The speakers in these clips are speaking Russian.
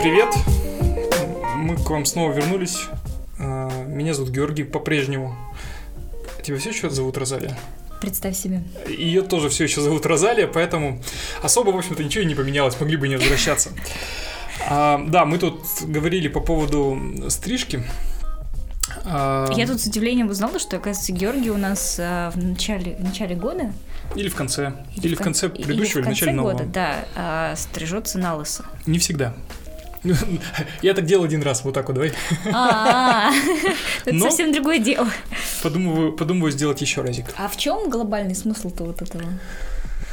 привет! Мы к вам снова вернулись. А, Меня зовут Георгий по-прежнему. Тебя все еще зовут Розалия? Представь себе. Ее тоже все еще зовут Розалия, поэтому особо, в общем-то, ничего и не поменялось, могли бы не возвращаться. А, да, мы тут говорили по поводу стрижки. А, Я тут с удивлением узнала, что, оказывается, Георгий у нас а, в начале, в начале года... Или в конце. Или, в кон- конце или предыдущего, в или в начале конце нового. года, да, а, стрижется на лысо. Не всегда. Я так делал один раз, вот так вот, давай. А, это Но- совсем другое дело. Подумываю, подумываю сделать еще разик. А в чем глобальный смысл-то вот этого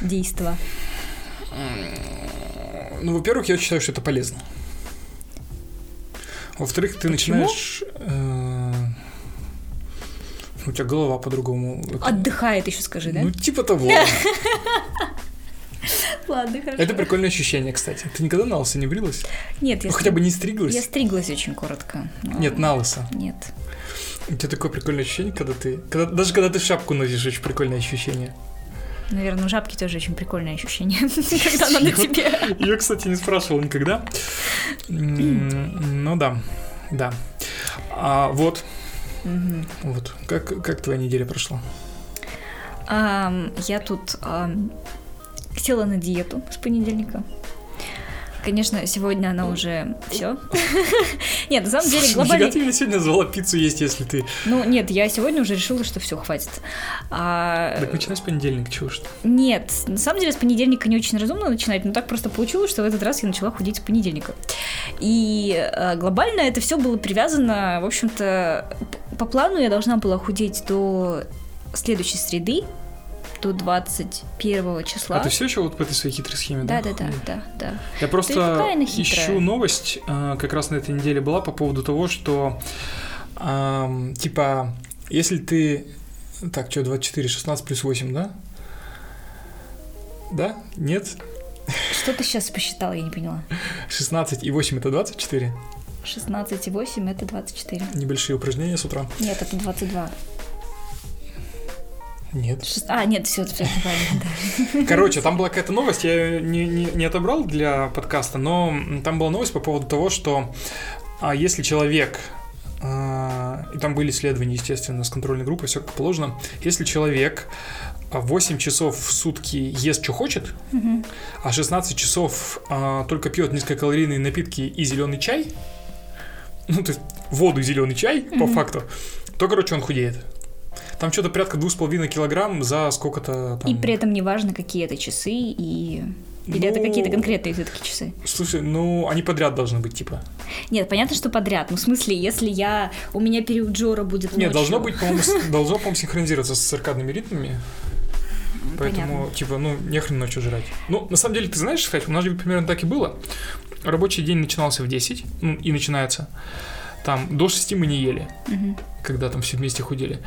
действа? Ну, во-первых, я считаю, что это полезно. Во-вторых, ты Почему? начинаешь... э, У тебя голова по-другому. это- Отдыхает еще скажи, да? Ну, типа того. Ладно, хорошо. Это прикольное ощущение, кстати. Ты никогда на лысо не брилась? Нет, я Ну, хотя бы не стриглась? Я стриглась очень коротко. Нет, на лысо. Нет. У тебя такое прикольное ощущение, когда ты... Когда, даже когда ты шапку носишь, очень прикольное ощущение. Наверное, у жабки тоже очень прикольное ощущение, когда она на тебе. Я, кстати, не спрашивал никогда. Ну да, да. А вот, вот. Как, как твоя неделя прошла? Я тут села на диету с понедельника. Конечно, сегодня она уже все. Нет, на самом деле глобально. Ты меня сегодня звала пиццу есть, если ты... Ну нет, я сегодня уже решила, что все хватит. А, Так начинай с понедельника, чего ты? Нет, на самом деле с понедельника не очень разумно начинать, но так просто получилось, что в этот раз я начала худеть с понедельника. И э, глобально это все было привязано, в общем-то, по плану я должна была худеть до следующей среды, до 21 числа. А ты все еще вот по этой своей хитрой схеме, да? Да, да, да, да, да. Я просто ищу новость, а, как раз на этой неделе была, по поводу того, что, типа, если ты... Так, что, 24, 16 плюс 8, да? Да? Нет? Что ты сейчас посчитала, я не поняла. 16 и 8 это 24? 16 и 8 это 24. Небольшие упражнения с утра? Нет, это 22. Нет. Шест- А, нет, все, все неправильно, да. Короче, там была какая-то новость, я ее не, не, не отобрал для подкаста, но там была новость по поводу того, что а, если человек, а, и там были исследования, естественно, с контрольной группой, все как положено, если человек а, 8 часов в сутки ест, что хочет, а 16 часов а, только пьет низкокалорийные напитки и зеленый чай, ну, то есть воду и зеленый чай, по факту, то, короче, он худеет. Там что-то порядка 2,5 килограмм за сколько-то там... И при этом неважно, какие это часы и... Или это Ну, какие-то конкретные все-таки часы? Слушай, ну они подряд должны быть, типа. Нет, понятно, что подряд. Ну, в смысле, если я... У меня период Джора будет Нет, ночью. должно быть, по-моему, должно, по-моему, синхронизироваться с циркадными ритмами. Поэтому, Понятно. типа, ну, нехрен ночью жрать. Ну, на самом деле, ты знаешь, сказать, у нас же примерно так и было. Рабочий день начинался в 10, ну, и начинается. Там до 6 мы не ели, когда там все вместе худели.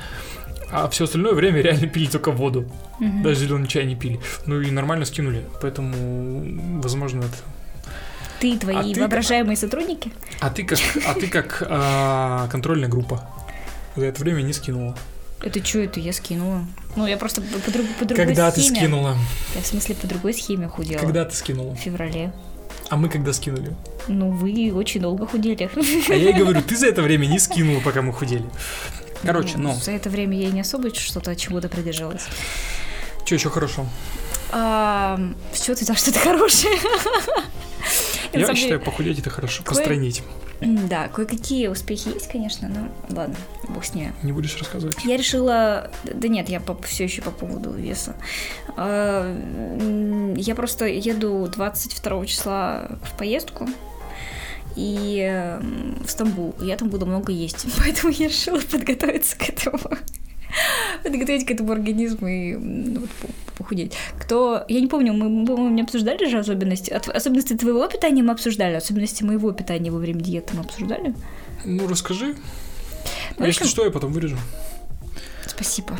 А все остальное время реально пили только воду. мгм. Даже зеленый чай не пили. Ну и нормально скинули. Поэтому, возможно, это Ты и твои А ты- воображаемые сотрудники? А ты как, а ты как а, контрольная группа за это время не скинула. Это что это? Я скинула. Ну, я просто по, по друг- по другой Когда ты схеме. скинула? Я в смысле по другой схеме худела. Когда ты скинула? В феврале. А мы когда скинули? Ну, вы очень долго худели. А я и говорю, ты за это время не скинула, пока мы худели. Короче, ну, За это время я и не особо что-то от чего-то придержалась. что еще хорошо? А, чего ты взял, что это хорошее? Я считаю, деле, похудеть это хорошо. кое- Постранить. Да, кое-какие успехи есть, конечно, но ладно, бог с ними. Не будешь рассказывать? Я решила... Да нет, я все еще по поводу веса. Я просто еду 22 числа в поездку и м, в Стамбул. Я там буду много есть, поэтому я решила подготовиться к этому. Подготовить к этому организму и ну, вот, по- похудеть. Кто... Я не помню, мы, мы, не обсуждали же особенности. От- Особенности твоего питания мы обсуждали, особенности моего питания во время диеты мы обсуждали. Ну, расскажи. Ну, в Если что, я потом вырежу. Спасибо.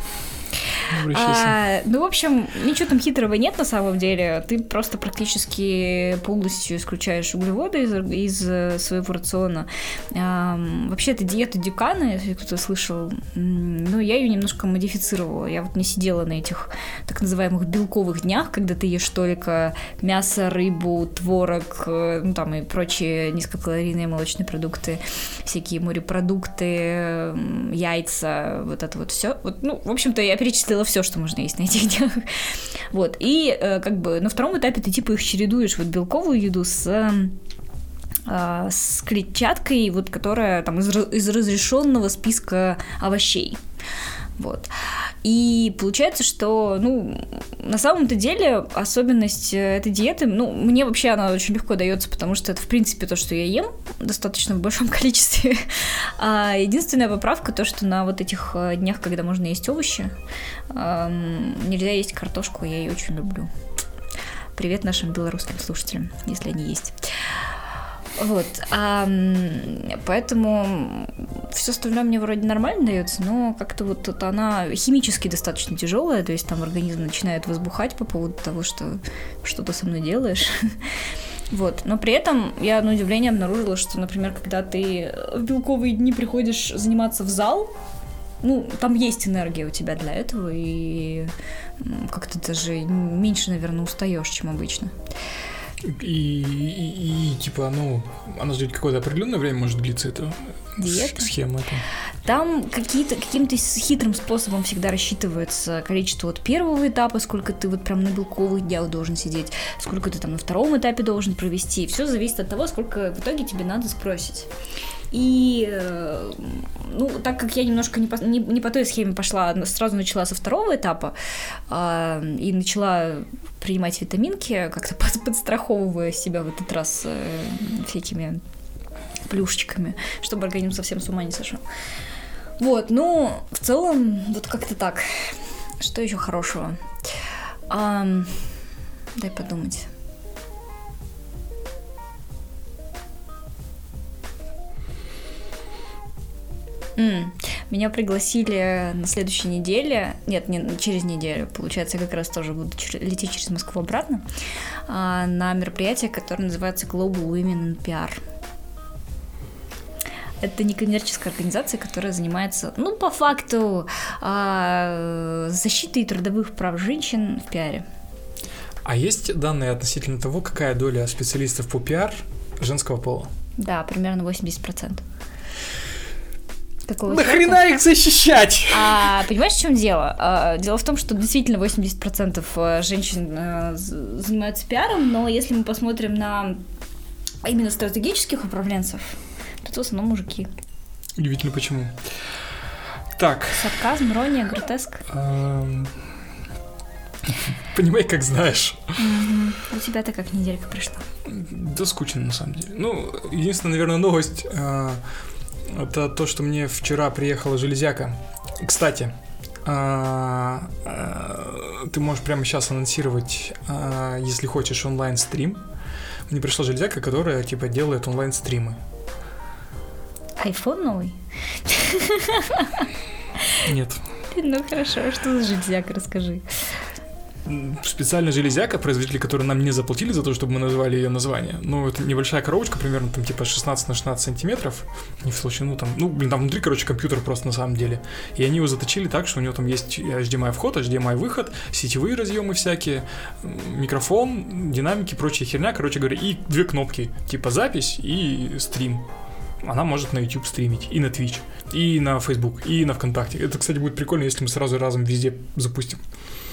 А, ну, в общем, ничего там хитрого нет на самом деле. Ты просто практически полностью исключаешь углеводы из, из э, своего рациона. А, вообще, это диета Дюкана, если кто-то слышал. Ну, я ее немножко модифицировала. Я вот не сидела на этих так называемых белковых днях, когда ты ешь только мясо, рыбу, творог, э, ну, там и прочие низкокалорийные молочные продукты, всякие морепродукты, яйца, вот это вот все. Вот, ну, в общем-то, я перечислила все, что можно есть на этих днях. Вот. И э, как бы на втором этапе ты типа их чередуешь, вот белковую еду с э, с клетчаткой, вот которая там из, из разрешенного списка овощей. Вот. И получается, что, ну, на самом-то деле особенность э, этой диеты, ну, мне вообще она очень легко дается, потому что это, в принципе, то, что я ем достаточно в большом количестве. А единственная поправка то, что на вот этих э, днях, когда можно есть овощи, нельзя есть картошку, я ее очень люблю. Привет нашим белорусским слушателям, если они есть. Вот. А, поэтому все остальное мне вроде нормально дается, но как-то вот это она химически достаточно тяжелая, то есть там организм начинает возбухать по поводу того, что что то со мной делаешь. Вот. Но при этом я на удивление обнаружила, что, например, когда ты в белковые дни приходишь заниматься в зал, ну, там есть энергия у тебя для этого, и как-то даже меньше, наверное, устаешь, чем обычно. И, и, и типа, ну, она же какое-то определенное время может длиться, эта Диета? схема. Это. Там какие-то, каким-то хитрым способом всегда рассчитывается количество вот первого этапа, сколько ты вот прям на белковых днях должен сидеть, сколько ты там на втором этапе должен провести. Все зависит от того, сколько в итоге тебе надо сбросить. И, э, ну, так как я немножко не по, не, не по той схеме пошла, сразу начала со второго этапа э, и начала принимать витаминки, как-то под, подстраховывая себя в этот раз э, всякими плюшечками, чтобы организм совсем с ума не сошел. Вот, ну, в целом, вот как-то так. Что еще хорошего? А, дай подумать. Mm. Меня пригласили на следующей неделе, нет, не через неделю, получается, я как раз тоже буду лететь через Москву обратно, а, на мероприятие, которое называется Global Women in PR. Это некоммерческая организация, которая занимается, ну, по факту, а, защитой трудовых прав женщин в пиаре. А есть данные относительно того, какая доля специалистов по пиар женского пола? Да, примерно 80%. Какого Нахрена их защищать? А, понимаешь, в чем дело? А, дело в том, что действительно 80% э, женщин а, занимаются пиаром, но если мы посмотрим на именно стратегических управленцев, то это в основном мужики. Удивительно, почему. Так. Сарказм, ирония, гротеск. Понимай, как знаешь. У тебя-то как неделька пришла? Да скучно, на самом деле. Ну, единственная, наверное, новость а, это то, что мне вчера приехала железяка. Кстати, а, а, ты можешь прямо сейчас анонсировать, а, если хочешь, онлайн-стрим. Мне пришла железяка, которая типа делает онлайн-стримы. Айфон новый? Нет. Ну хорошо, что за железяка, расскажи специальная железяка, производители, которые нам не заплатили за то, чтобы мы назвали ее название. Ну, это небольшая коробочка, примерно там типа 16 на 16 сантиметров, не в толщину там, ну, блин, там внутри, короче, компьютер просто на самом деле. И они его заточили так, что у него там есть HDMI вход, HDMI выход, сетевые разъемы всякие, микрофон, динамики, прочая херня, короче говоря, и две кнопки, типа запись и стрим она может на YouTube стримить, и на Twitch, и на Facebook, и на ВКонтакте. Это, кстати, будет прикольно, если мы сразу разом везде запустим.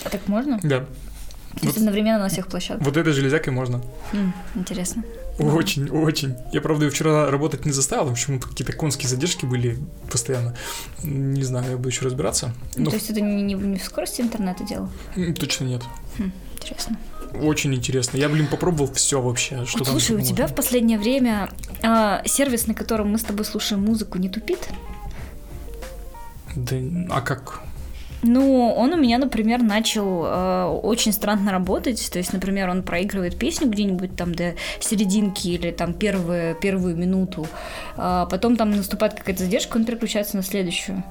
А так можно? Да. То есть вот, одновременно на всех площадках? Вот этой железякой можно. М, интересно. Очень, очень. Я, правда, ее вчера работать не заставил, почему-то какие-то конские задержки были постоянно. Не знаю, я буду еще разбираться. Ну, Но... То есть это не, не, не в скорости интернета дело? Точно нет. Хм, интересно. Очень интересно. Я, блин, попробовал все вообще. Что вот, слушай, у тебя в последнее время э, сервис, на котором мы с тобой слушаем музыку, не тупит? Да, а как? Ну, он у меня, например, начал э, очень странно работать. То есть, например, он проигрывает песню где-нибудь там до серединки или там первую, первую минуту. А потом там наступает какая-то задержка, он переключается на следующую.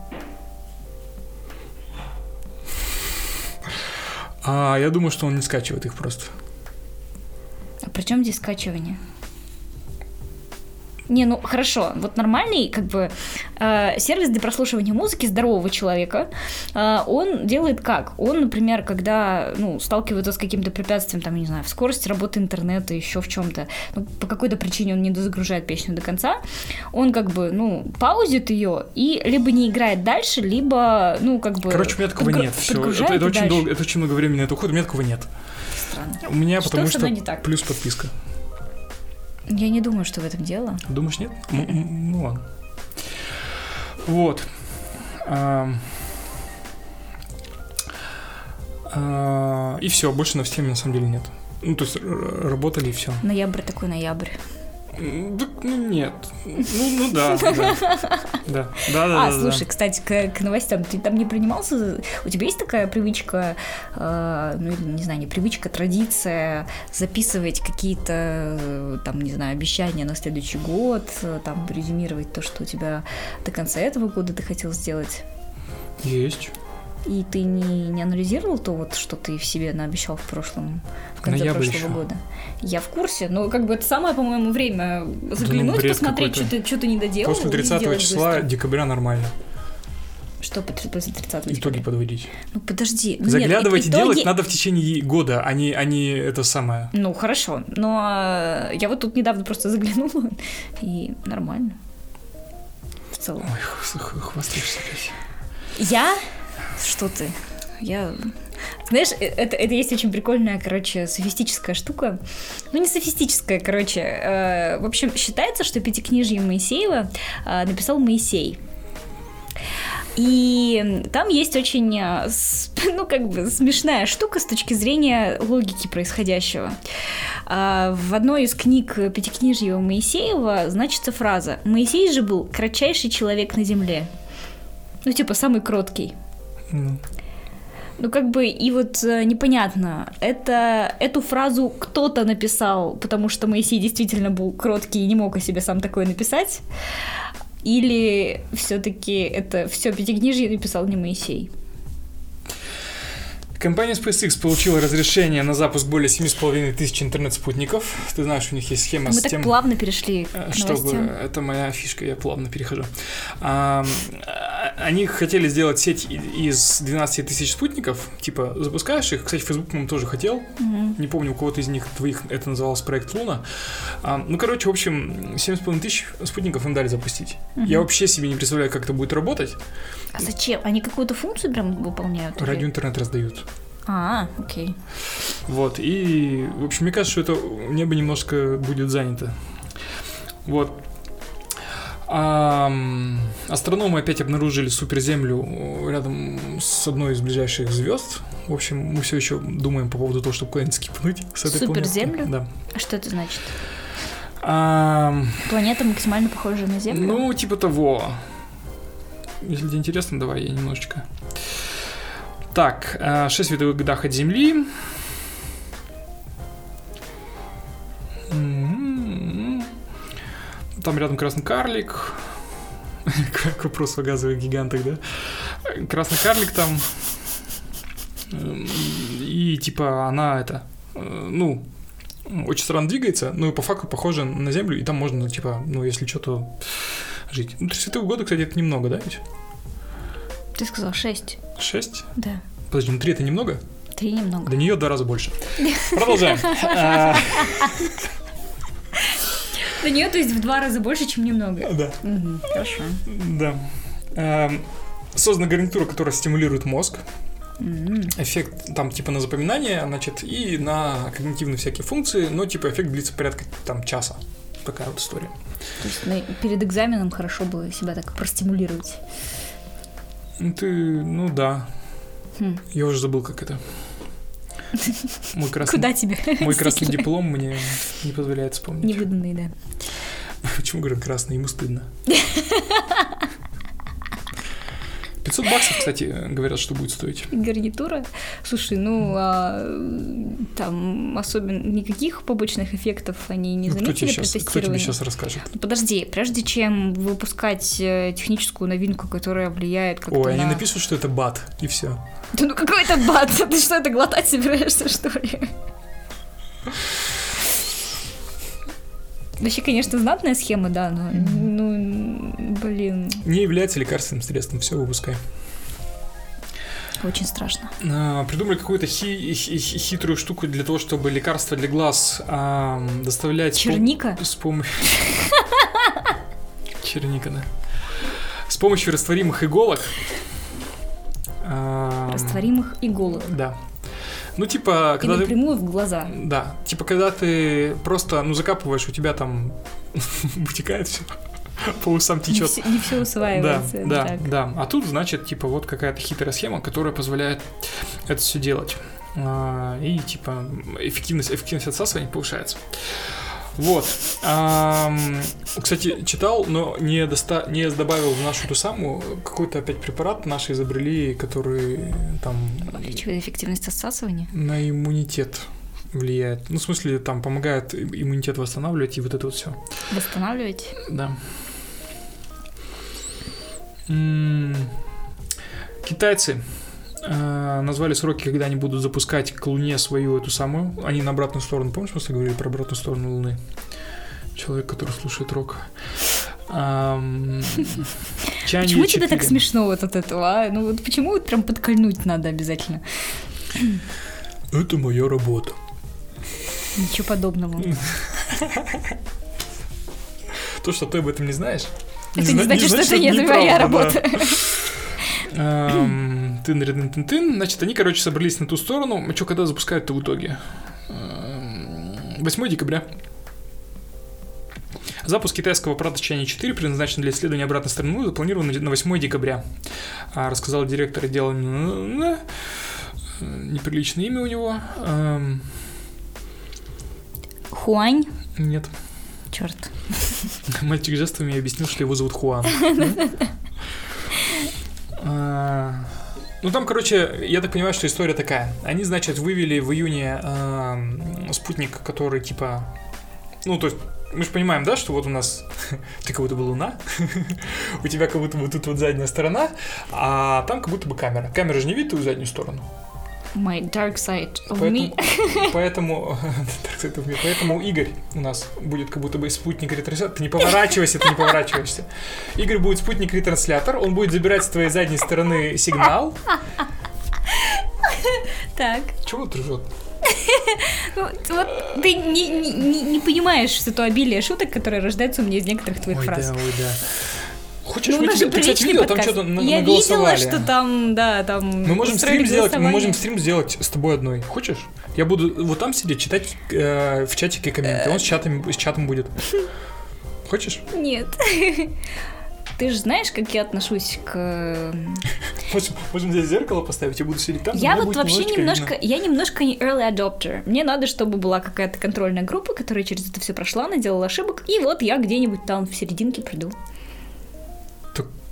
А я думаю, что он не скачивает их просто. А при чем здесь скачивание? Не, ну хорошо, вот нормальный как бы э, сервис для прослушивания музыки здорового человека, э, он делает как? Он, например, когда ну, сталкивается с каким-то препятствием, там, не знаю, в скорости работы интернета, еще в чем-то, ну, по какой-то причине он не дозагружает песню до конца, он как бы, ну, паузит ее и либо не играет дальше, либо, ну, как бы... Короче, у меня такого подгру- нет. Все. Это, это очень дальше. долго, это очень много времени на это уходит, у меня такого нет. Странно. У меня Что потому что так? плюс подписка. Я не думаю, что в этом дело. Думаешь, нет? Ну ладно. Вот. А, И все, больше новостей на самом деле нет. Ну, то есть работали и все. Ноябрь такой ноябрь. Ну нет. Ну, ну да, да. Да, да, да. а, да, слушай, кстати, к, к новостям, ты там не принимался? У тебя есть такая привычка, э, ну не знаю, не привычка, традиция записывать какие-то, э, там, не знаю, обещания на следующий год, э, там, резюмировать то, что у тебя до конца этого года ты хотел сделать? Есть. И ты не, не анализировал то, вот, что ты в себе наобещал в прошлом, в конце Ноябрь прошлого года? Я в курсе, но как бы это самое, по-моему, время заглянуть, бред посмотреть, что ты, что ты не доделал. После и 30 сделать числа быстро. декабря нормально. Что по- после 30 Итоги декабря? подводить. Ну подожди. ну, нет, Заглядывать и итоги- делать надо в течение года, а не, а не это самое. Ну хорошо, но э, я вот тут недавно просто заглянула, и нормально. В целом. Ой, хвастаешься опять. Я? Что ты? Я... Знаешь, э, это, это есть очень прикольная, короче, софистическая штука. Ну, не софистическая, короче. э, в общем, считается, что пятикнижье Моисеева э, написал Моисей. И там есть очень, э, ну, как бы смешная штука с точки зрения логики происходящего. А, В одной из книг Пятикнижья Моисеева значится фраза «Моисей же был кратчайший человек на земле». Ну, типа, самый кроткий. Ну, Ну, как бы, и вот э, непонятно, это, эту фразу кто-то написал, потому что Моисей действительно был кроткий и не мог о себе сам такое написать, или все-таки это все пятикнижье написал не Моисей? Компания SpaceX получила разрешение на запуск более 7,5 тысяч интернет-спутников. Ты знаешь, у них есть схема Мы с так тем... плавно перешли э, к Чтобы новостям. это моя фишка, я плавно перехожу. А, Они хотели сделать сеть из 12 тысяч спутников, типа запускаешь их. Кстати, Facebook, по-моему, тоже хотел. Мгм. Не помню, у кого-то из них двоих это называлось проект Луна. А, ну, короче, в общем, 7,5 тысяч спутников им дали запустить. Мгм. Я вообще себе не представляю, как это будет работать. А зачем? Они какую-то функцию прям выполняют? или- Радио интернет раздают. А, окей. Вот, и, в общем, мне кажется, что это небо немножко будет занято. Вот. Ам, астрономы опять обнаружили суперземлю рядом с одной из ближайших звезд. В общем, мы все еще думаем по поводу того, чтобы куда-нибудь скипнуть с этой планеты. Суперземлю? Да. А что это значит? Ам, Планета максимально похожа на Землю? ну, типа того. Если тебе интересно, давай я немножечко. Так, 6 световых годах от Земли. М-м-м. Там рядом красный карлик. К вопросу о газовых гигантах, да? Красный карлик там. М, И типа она это, э, ну, очень странно двигается, но по факту похожа на Землю, и там можно, типа, ну, если что, то жить. Ну, 3 световых года, кстати, это немного, да, ведь? Ты сказал 6. 6? Да. Подожди, ну 3 это немного? Три немного. До нее два раза больше. Продолжаем. А, До нее, то есть, в два раза больше, чем немного. Да, Мгм, Хорошо. да. Эм, Создана гарнитура, которая стимулирует мозг. М. Эффект там типа на запоминание, значит, и на когнитивные всякие функции, но типа эффект длится порядка там часа. Такая вот история. То есть перед экзаменом хорошо бы себя так простимулировать. Ну, Ты, ну да. Хм. Я уже забыл, как это. Мой красный, Куда тебе? мой красный диплом мне не позволяет вспомнить. Невыданные, да. Почему говорю красный? Ему стыдно. 500 баксов, кстати, говорят, что будет стоить. Гарнитура? Слушай, ну, а, там особенно никаких побочных эффектов они не Ну, кто, тебе заметили сейчас, кто тебе сейчас расскажет? Подожди, прежде чем выпускать э, техническую новинку, которая влияет как-то Ой, они на... напишут, что это бат, и все. Да ну какой это бат? Ты что, это глотать собираешься, что ли? Вообще, конечно, знатная схема, да, но, ну, блин, Не является лекарственным средством, все, выпускай. очень страшно. А, Придумали какую-то хи- хи- хи- хитрую штуку для того, чтобы лекарства для глаз а, доставлять... с пом- Черника? С помощью... Черника, да. С помощью растворимых иголок. а, Растворимых иголок. Да. Ну, типа, И когда ты... напрямую в глаза. Да, типа, когда ты просто, ну, закапываешь, у тебя там вытекает все, по усам Не течет. все, не Да, усваивается. да, так. да. А тут, значит, типа, вот какая-то хитрая схема, которая позволяет это все делать. А, И, типа, эффективность, эффективность отсасывания повышается. Вот. Ам, Кстати, читал, но не, доста... не добавил в нашу ту самую какой-то опять препарат наши изобрели, который там Увеличивает эффективность отсасывания. на иммунитет влияет. Ну, в смысле, там помогает им- иммунитет восстанавливать и вот это вот все. Восстанавливать. Да. М, Китайцы э, назвали сроки, когда они будут запускать к Луне свою эту самую. Они на обратную сторону, помнишь, мы с тобой говорили про обратную сторону Луны? Человек, который слушает рок. Почему тебе так 4. смешно вот от этого, а? Ну вот почему вот прям подкольнуть надо обязательно? Это моя работа. Ничего подобного. То, что ты об этом не знаешь. Это не зна- значит, что это не твоя работа. Эм, тын тын тын тын Значит, они, короче, собрались на ту сторону. А что, когда запускают-то в итоге? Эм, 8 декабря. Запуск китайского аппарата Чайни 4, предназначенный для исследования обратной стороны Луны, запланирован на 8 декабря. А, рассказал директор отдела... э, Неприличное имя у него. Эм, Хуань? Нет. Черт. Мальчик жестами объяснил, что его зовут Хуан. А, Ну, там, короче, я так понимаю, что история такая. Они, значит, вывели в июне эм, спутник, который, типа... Ну, то есть, мы же понимаем, да, что вот у нас... Ты как будто бы луна, у тебя как будто бы тут вот задняя сторона, а там как будто бы камера. Камера же не видит твою заднюю сторону. My dark side of Поэтому, me. поэтому, так сказать, в мир. поэтому Игорь у нас будет как будто бы спутник ретранслятор. Ты не поворачивайся, ты не поворачиваешься. Игорь будет спутник ретранслятор, он будет забирать с твоей задней стороны сигнал. Так. Чего ты ржет? Ну, вот ты не, не- не- понимаешь что то обилие шуток, которые рождаются у меня из некоторых твоих Ой, фраз. да, ой, да. Хочешь, Ну, мы тебе... Ты, кстати, видел, там подкаст. что-то на- Я видела, что там, да, там... Мы можем стрим сделать, мы можем стрим сделать с тобой одной. Хочешь? Я буду вот там сидеть, читать э, в чатике комменты. Он с чатом, с чатом будет. Хочешь? Нет. Ты же знаешь, как я отношусь к... Можем, можем здесь зеркало поставить, я буду сидеть там. Я вот вообще немножко, видно. я немножко не early adopter. Мне надо, чтобы была какая-то контрольная группа, которая через это все прошла, наделала ошибок, и вот я где-нибудь там в серединке приду.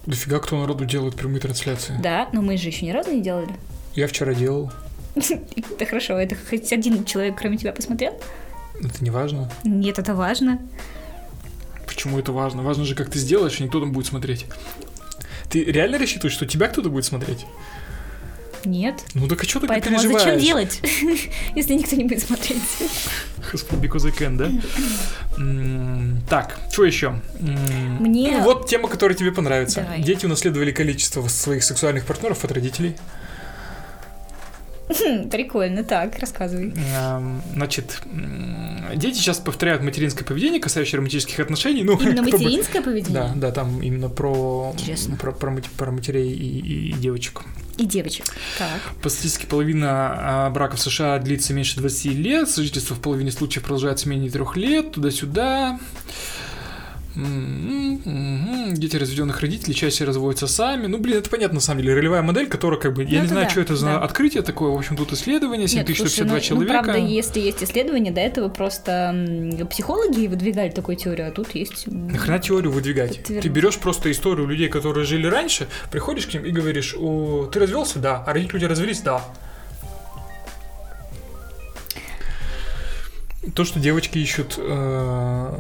Дофига кто народу делает прямые трансляции. Да, но мы же еще ни разу не делали. Я вчера делал. Это хорошо, это хоть один человек, кроме тебя, посмотрел? Это не важно. Нет, это важно. Почему это важно? Важно же, как ты сделаешь, и никто там будет смотреть. Ты реально рассчитываешь, что тебя кто-то будет смотреть? Нет. Ну так а что ты Поэтому переживаешь? зачем делать, если никто не будет смотреть? Because I can, да? Так, что еще? Мне- ну, Вот тема, которая тебе понравится. Дети унаследовали количество своих сексуальных партнеров от родителей. Хм, Прикольно, так, рассказывай. Значит, дети сейчас повторяют материнское поведение, касающееся романтических отношений. Ну, Именно кто бы- материнское поведение? Да, да, там именно про, Интересно. про, про, про матерей и, и- и девочек. И девочек. Так. По статистике, половина а, браков в США длится меньше 20 лет, сожительство в половине случаев продолжается менее трех лет, туда-сюда. Дети разведенных родителей чаще разводятся сами. Ну, блин, это понятно, на самом деле. Ролевая модель, которая как бы... Я Ну, не знаю, да, что это за да. открытие такое. В общем, тут исследование, Нет, слушай, 7152 ну, ну, человека. правда, если есть исследования, до этого просто психологи выдвигали такую теорию, а тут есть... Нахрена теорию выдвигать? Ты берешь просто историю людей, которые жили раньше, приходишь к ним и говоришь, ты развелся? Да. А родители у тебя развелись? Да. То, что девочки ищут э,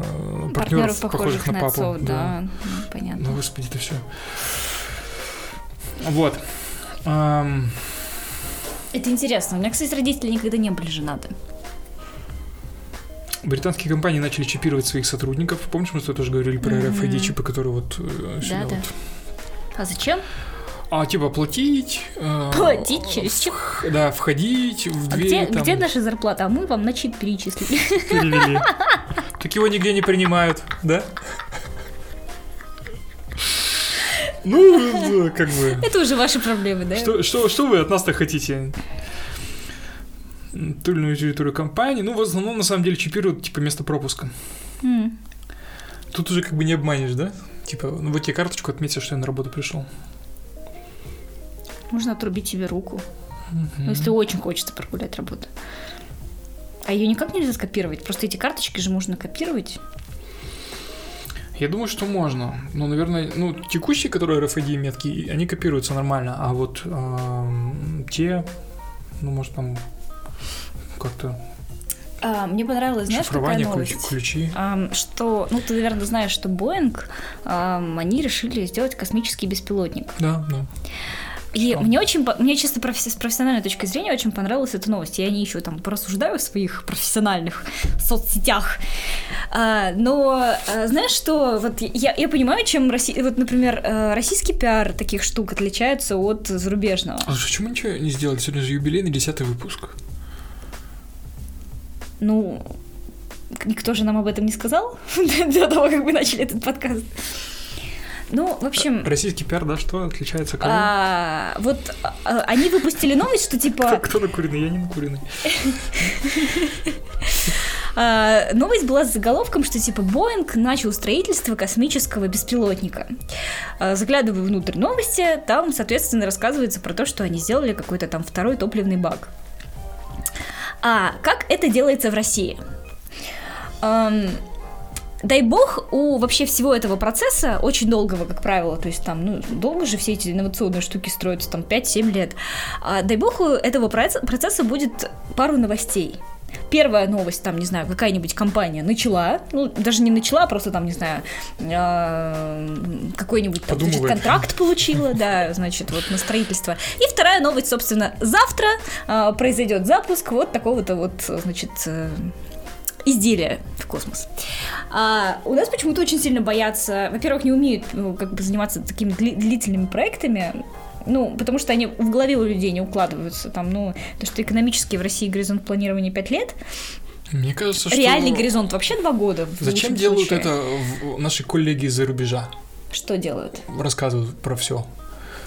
партнеров, партнеров, похожих, на, папу. отцов, да, ну, понятно. Ну, господи, это все. Вот. Ам, Это интересно. У меня, кстати, родители никогда не были женаты. британские компании начали чипировать своих сотрудников. Помнишь, мы с тобой тоже говорили про. RFID-чипы, которые вот э, сюда Да-да. вот. А зачем? А, типа, платить. э, Платить через чип? вх- Да, входить в А дверь. где, там, где наша зарплата? А мы вам на чип перечислили. перевели. Так его нигде не принимают, да? Ну, как бы... Это уже ваши проблемы, да? Что, что, что вы от нас-то хотите? Ту или иную территорию компании. Ну, в основном, на самом деле, чипируют, типа, место пропуска. М. Тут уже как бы не обманешь, да? Типа, ну вот тебе карточку отметил, что я на работу пришел. Можно отрубить себе руку. Ну, если очень хочется прогулять работу. А ее никак нельзя скопировать. Просто эти карточки же можно копировать. Я думаю, что можно. Но, наверное, ну, текущие, которые RFID метки, они копируются нормально, а вот эм, те, ну, может, там как-то А, мне понравилась, знаешь, какая новость? ключи. Ам, что, ну, ты, наверное, знаешь, что Боинг, ам, они решили сделать космический беспилотник. Да, да. И мне очень, мне чисто профи- с профессиональной точки зрения очень понравилась эта новость. Я не еще там порассуждаю в своих профессиональных соцсетях. А, но а, знаешь что, вот я, я понимаю, чем Россия, вот, например, э, российский пиар таких штук отличается от зарубежного. А почему ничего не сделали? Сегодня же юбилейный десятый выпуск. Ну, никто же нам об этом не сказал до того, как мы начали этот подкаст. Ну, в общем, Российский пиар, да, что отличается? Кого? а, вот а, они выпустили новость, что Кто, типа кто накуренный? Я не накуренный. а, новость была с заголовком, что типа Боинг начал строительство космического беспилотника. А, заглядываю внутрь новости, там, соответственно, рассказывается про то, что они сделали какой-то там второй топливный бак. А как это делается в России? Дай бог, у вообще всего этого процесса, очень долгого, как правило, то есть там, ну, долго же все эти инновационные штуки строятся, там, 5-7 лет. А, дай бог, у этого проц- процесса будет пару новостей. Первая новость, там, не знаю, какая-нибудь компания начала, ну, даже не начала, а просто там, не знаю, а, какой-нибудь там, значит, контракт получила, да, значит, вот на строительство. И вторая новость, собственно, завтра а, произойдет запуск вот такого-то вот, значит, э, изделия в космос. А у нас почему-то очень сильно боятся, во-первых, не умеют ну, как бы заниматься такими дли- длительными проектами, ну, потому что они в голове у людей не укладываются. Там, ну, то, что экономически в России горизонт планирования 5 лет, Мне кажется, что... реальный горизонт вообще 2 года. Зачем делают случае. это наши коллеги из-за рубежа? Что делают? Рассказывают про все.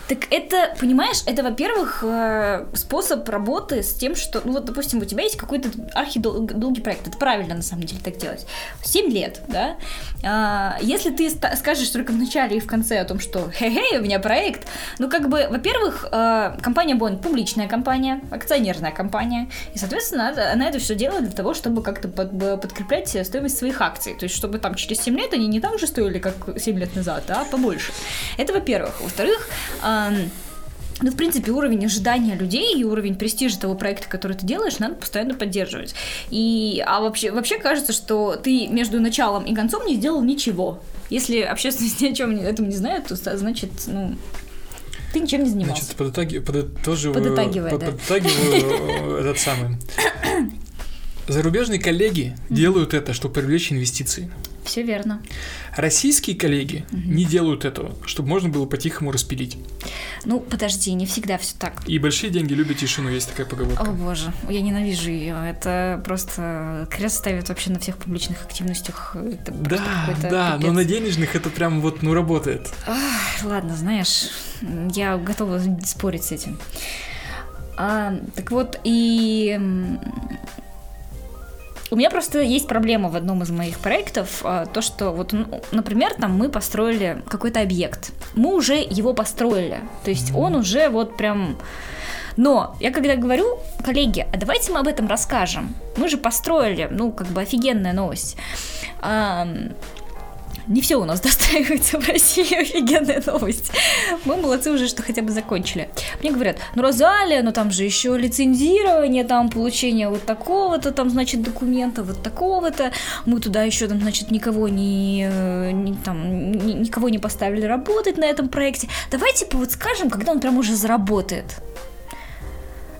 Так это, понимаешь, это, во-первых, э, способ работы с тем, что, ну вот, допустим, у тебя есть какой-то архидолгий проект, это правильно, на самом деле, так делать. 7 лет, да? А, если ты скажешь только в начале и в конце о том, что хе-хей, у меня проект, ну, как бы, во-первых, э, компания Bond публичная компания, акционерная компания, и, соответственно, она, это все делает для того, чтобы как-то под- подкреплять стоимость своих акций, то есть, чтобы там через 7 лет они не так же стоили, как 7 лет назад, а побольше. Это, во-первых. Во-вторых, ам, ну, в принципе, уровень ожидания людей и уровень престижа того проекта, который ты делаешь, надо постоянно поддерживать. И, а вообще, вообще кажется, что ты между началом и концом не сделал ничего. Если общественность ни о чем этом не знает, то значит, ну, ты ничем не занимался. Значит, подытаги- подытоживаю, Подытагивай, под- да. подытагиваю, э, этот самый. Зарубежные коллеги делают это, чтобы привлечь инвестиции. Все верно. Российские коллеги не делают этого, чтобы можно было по-тихому распилить. Ну, подожди, не всегда все так. И большие деньги любят тишину, есть такая О поговорка. боже, я ненавижу ее. Это просто крест ставит вообще на всех публичных активностях. Это Да, да, но пипец. на денежных это прям вот, ну, работает. Ах, ладно, знаешь, я готова спорить с этим. А, так вот, и... у меня просто есть проблема в одном из моих проектов, а, то, что вот, ну, например, там мы построили какой-то объект. Мы уже его построили. То есть mm-hmm. он уже вот прям... Но я когда говорю, коллеги, а давайте мы об этом расскажем. Мы же построили, ну, как бы офигенная новость не все у нас достраивается в России, офигенная новость. Мы молодцы уже, что хотя бы закончили. Мне говорят, ну Розалия, ну там же еще лицензирование, там получение вот такого-то, там, значит, документа вот такого-то. Мы туда еще, там, значит, никого не, не там, ни, никого не поставили работать на этом проекте. Давайте вот скажем, когда он прям уже заработает.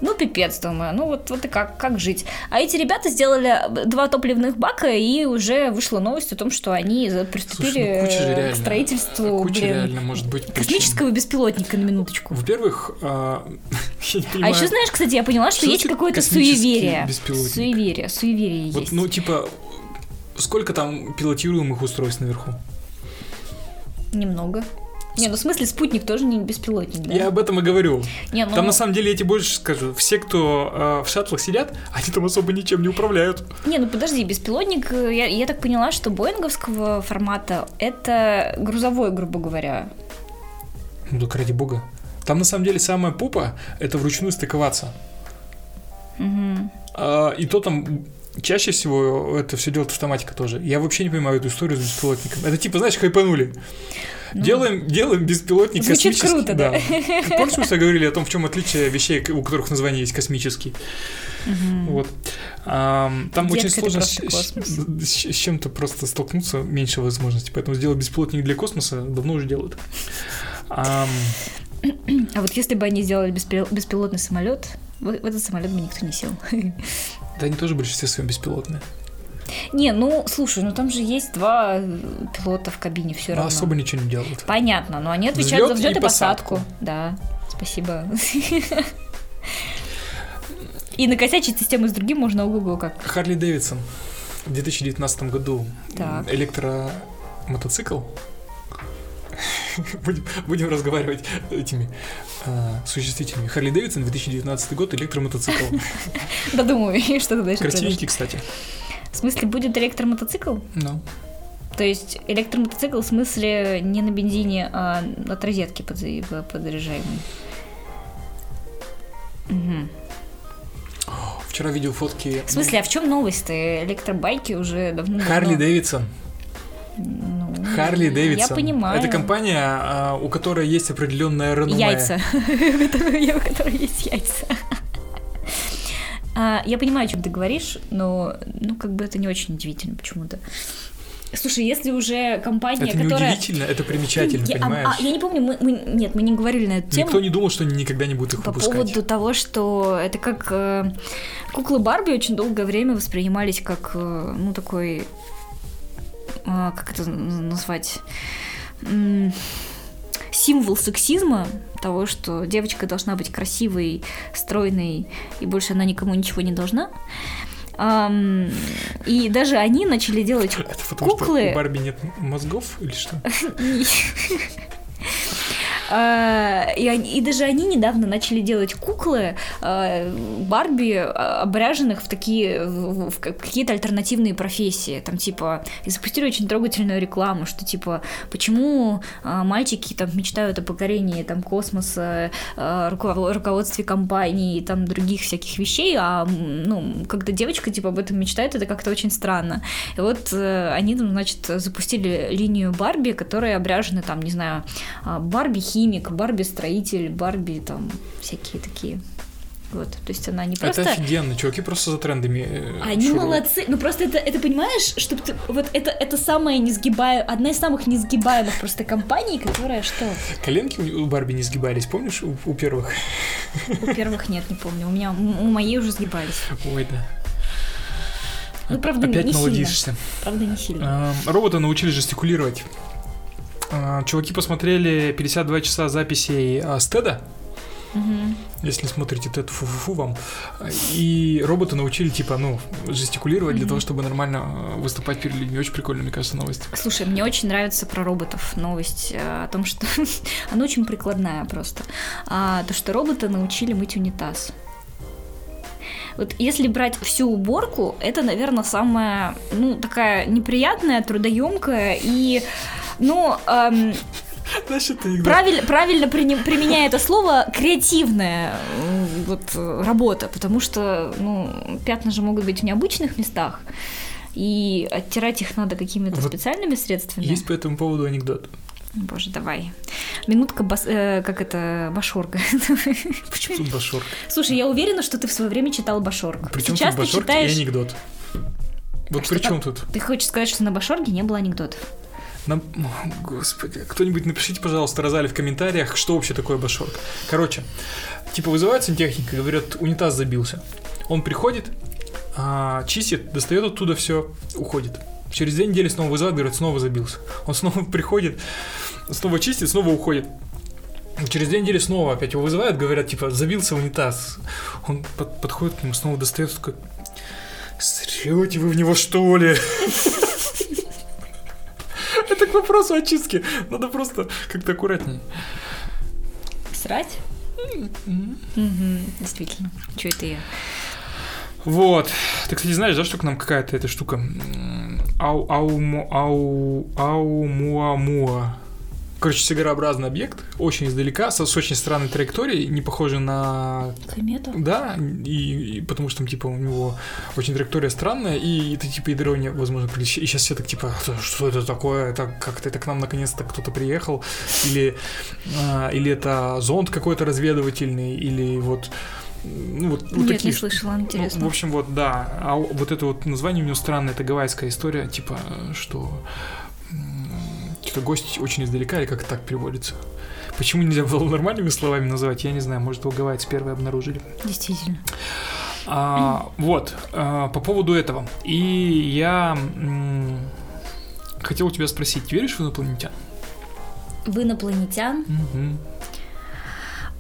Ну, пипец, думаю. Ну, вот, вот и как, как жить. А эти ребята сделали два топливных бака, и уже вышла новость о том, что они приступили Слушай, ну, реально, к строительству куча блин, реально может быть космического беспилотника, на минуточку. Во-первых, а, а еще знаешь, кстати, я поняла, что, что есть какое-то суеверие. Суеверие, суеверие вот, есть. Ну, типа, сколько там пилотируемых устройств наверху? Немного. Не, ну в смысле спутник тоже не беспилотник, да? Я об этом и говорю. Не, ну... Там на самом деле я тебе больше скажу. Все, кто э, в шаттлах сидят, они там особо ничем не управляют. Не, ну подожди, беспилотник, э, я, я так поняла, что боинговского формата это грузовой, грубо говоря. Ну так ради бога. Там на самом деле самая пупа это вручную стыковаться. Угу. А, и то там чаще всего это все делает автоматика тоже. Я вообще не понимаю эту историю с беспилотником. Это типа, знаешь, хайпанули. Ну, делаем, делаем беспилотник звучит космический. круто, да. да. Помнишь, мы с говорили о том, в чем отличие вещей, у которых название есть космический? Угу. Вот. А, там Детка, очень сложно с, с, с чем-то просто столкнуться, меньше возможностей. Поэтому сделать беспилотник для космоса давно уже делают. А, а вот если бы они сделали беспилотный самолет, в этот самолет бы никто не сел. Да они тоже в большинстве своем беспилотные. Не, ну, слушай, ну там же есть два пилота в кабине все равно. особо ничего не делают. Понятно, но они отвечают взлет за взлет и, и посадку. посадку. Да, спасибо. И накосячить систему с другим можно ого-го как. Харли Дэвидсон в 2019 году так. электромотоцикл будем, будем разговаривать этими а, существительными. Харли Дэвидсон, 2019 год, электромотоцикл. Да думаю, что ты дальше Красивенький, кстати. В смысле, будет электромотоцикл? Ну. То есть электромотоцикл в смысле не на бензине, а от розетки подзаряжаемый. Угу. Вчера видел фотки. В смысле, а в чем новость-то? Электробайки уже давно. Харли Дэвидсон. Ну, Харли Дэвидсон. Я понимаю. Это компания, а, у которой есть определенная реноме. Яйца. У которой есть яйца. А, я понимаю, о чем ты говоришь, но ну как бы это не очень удивительно почему-то. Слушай, если уже компания, это которая... не удивительно, это примечательно, я, понимаешь? А, а, я не помню, мы, мы... Нет, мы не говорили на эту тему. Никто не думал, что они никогда не будут их По выпускать. По поводу того, что это как... Э, куклы Барби очень долгое время воспринимались как, э, ну, такой... Э, как это назвать? символ сексизма, того, что девочка должна быть красивой, стройной, и больше она никому ничего не должна. Um, и даже они начали делать Это потому, куклы. Что у Барби нет мозгов или что? А, и, они, и даже они недавно начали делать куклы а, Барби, а, обряженных в такие в, какие-то альтернативные профессии. Там типа и запустили очень трогательную рекламу, что типа почему мальчики там мечтают о покорении там космоса, руководстве компаний и там других всяких вещей, а ну когда девочка типа об этом мечтает, это как-то очень странно. И вот э, они там значит запустили линию Барби, которые обряжены там не знаю Барби химик, Барби строитель, Барби там всякие такие. Вот, то есть она не просто... Это офигенно, чуваки просто за трендами э, Они шуруют. молодцы, ну просто это, это понимаешь, чтобы ты, вот это, это самая несгибаемая, одна из самых несгибаемых просто компаний, которая что? Коленки у Барби не сгибались, помнишь, у, у первых? У первых нет, не помню, у меня, у моей уже сгибались. Ой, да. Ну, правда, Опять не молодишься. Сильно. Правда, не сильно. А, робота научили жестикулировать. А, чуваки посмотрели 52 часа записей а, Стеда. Угу. Если смотрите Тед, фу-фу-фу вам. И роботы научили, типа, ну, жестикулировать угу. для того, чтобы нормально а, выступать перед людьми. Очень прикольно, мне кажется, новость. Слушай, мне очень нравится про роботов новость о том, что она очень прикладная просто. А, то, что роботы научили мыть унитаз. Вот если брать всю уборку, это, наверное, самая, ну, такая неприятная, трудоемкая и, ну, эм, Значит, ты Правиль, правильно при, применяя это слово, креативная вот, работа, потому что ну, пятна же могут быть в необычных местах, и оттирать их надо какими-то вот специальными средствами. Есть по этому поводу анекдот. Боже, давай. Минутка, бас, э, как это, Башорга. Почему тут Башорг? Слушай, я уверена, что ты в свое время читал Башорг. Причем тут Башорг читаешь... и анекдот? Вот а при чем тут? Ты хочешь сказать, что на Башорге не было анекдотов? Нам... Господи, кто-нибудь напишите, пожалуйста, Розали в комментариях, что вообще такое башорг. Короче, типа вызывают сантехника, говорят, унитаз забился. Он приходит, а, чистит, достает оттуда все, уходит. Через две недели снова вызывают, говорят, снова забился. Он снова приходит, снова чистит, снова уходит. Через две недели снова опять его вызывают, говорят, типа, забился унитаз. Он под, подходит к нему, снова достает, такой, срете вы в него, что ли? Вопросу очистки. Надо просто как-то аккуратнее. Срать? Действительно. Что это я? Вот. Ты, кстати, знаешь, да, что к нам какая-то эта штука? Ау, ау, ау, ау, муа, муа. Короче, сигарообразный объект, очень издалека, с, с очень странной траекторией, не похожий на... Комету? Да, и, и потому что там, типа, у него очень траектория странная, и это, типа, ядро возможно, И сейчас все так, типа, что это такое, это как-то это к нам наконец-то кто-то приехал, или, а, или это зонд какой-то разведывательный, или вот ну, вот, вот Нет, такие, не слышала, интересно. В, в общем, вот, да. А вот это вот название у него странное, это гавайская история, типа, что что гость очень издалека, или как так переводится. Почему нельзя было нормальными словами называть, я не знаю, может, его гавайцы первые обнаружили. Действительно. А, вот, а, по поводу этого. И я м- хотел у тебя спросить, веришь в инопланетян? В инопланетян? Угу.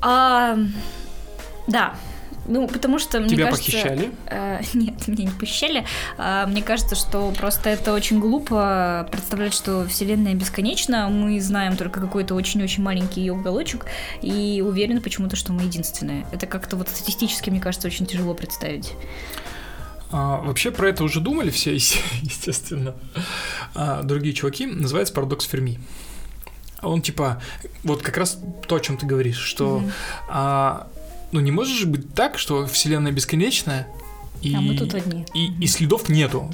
А, да, ну, потому что, мне Тебя кажется... похищали? Э, нет, меня не похищали. Э, мне кажется, что просто это очень глупо представлять, что Вселенная бесконечна. Мы знаем только какой-то очень-очень маленький ее уголочек и уверены почему-то, что мы единственные. Это как-то вот статистически, мне кажется, очень тяжело представить. А, вообще про это уже думали все, естественно. А, другие чуваки. Называется парадокс Ферми. Он типа, вот как раз то, о чем ты говоришь, что mm-hmm. а, ну не может же быть так, что Вселенная бесконечная, и, а мы тут одни. И, и следов нету.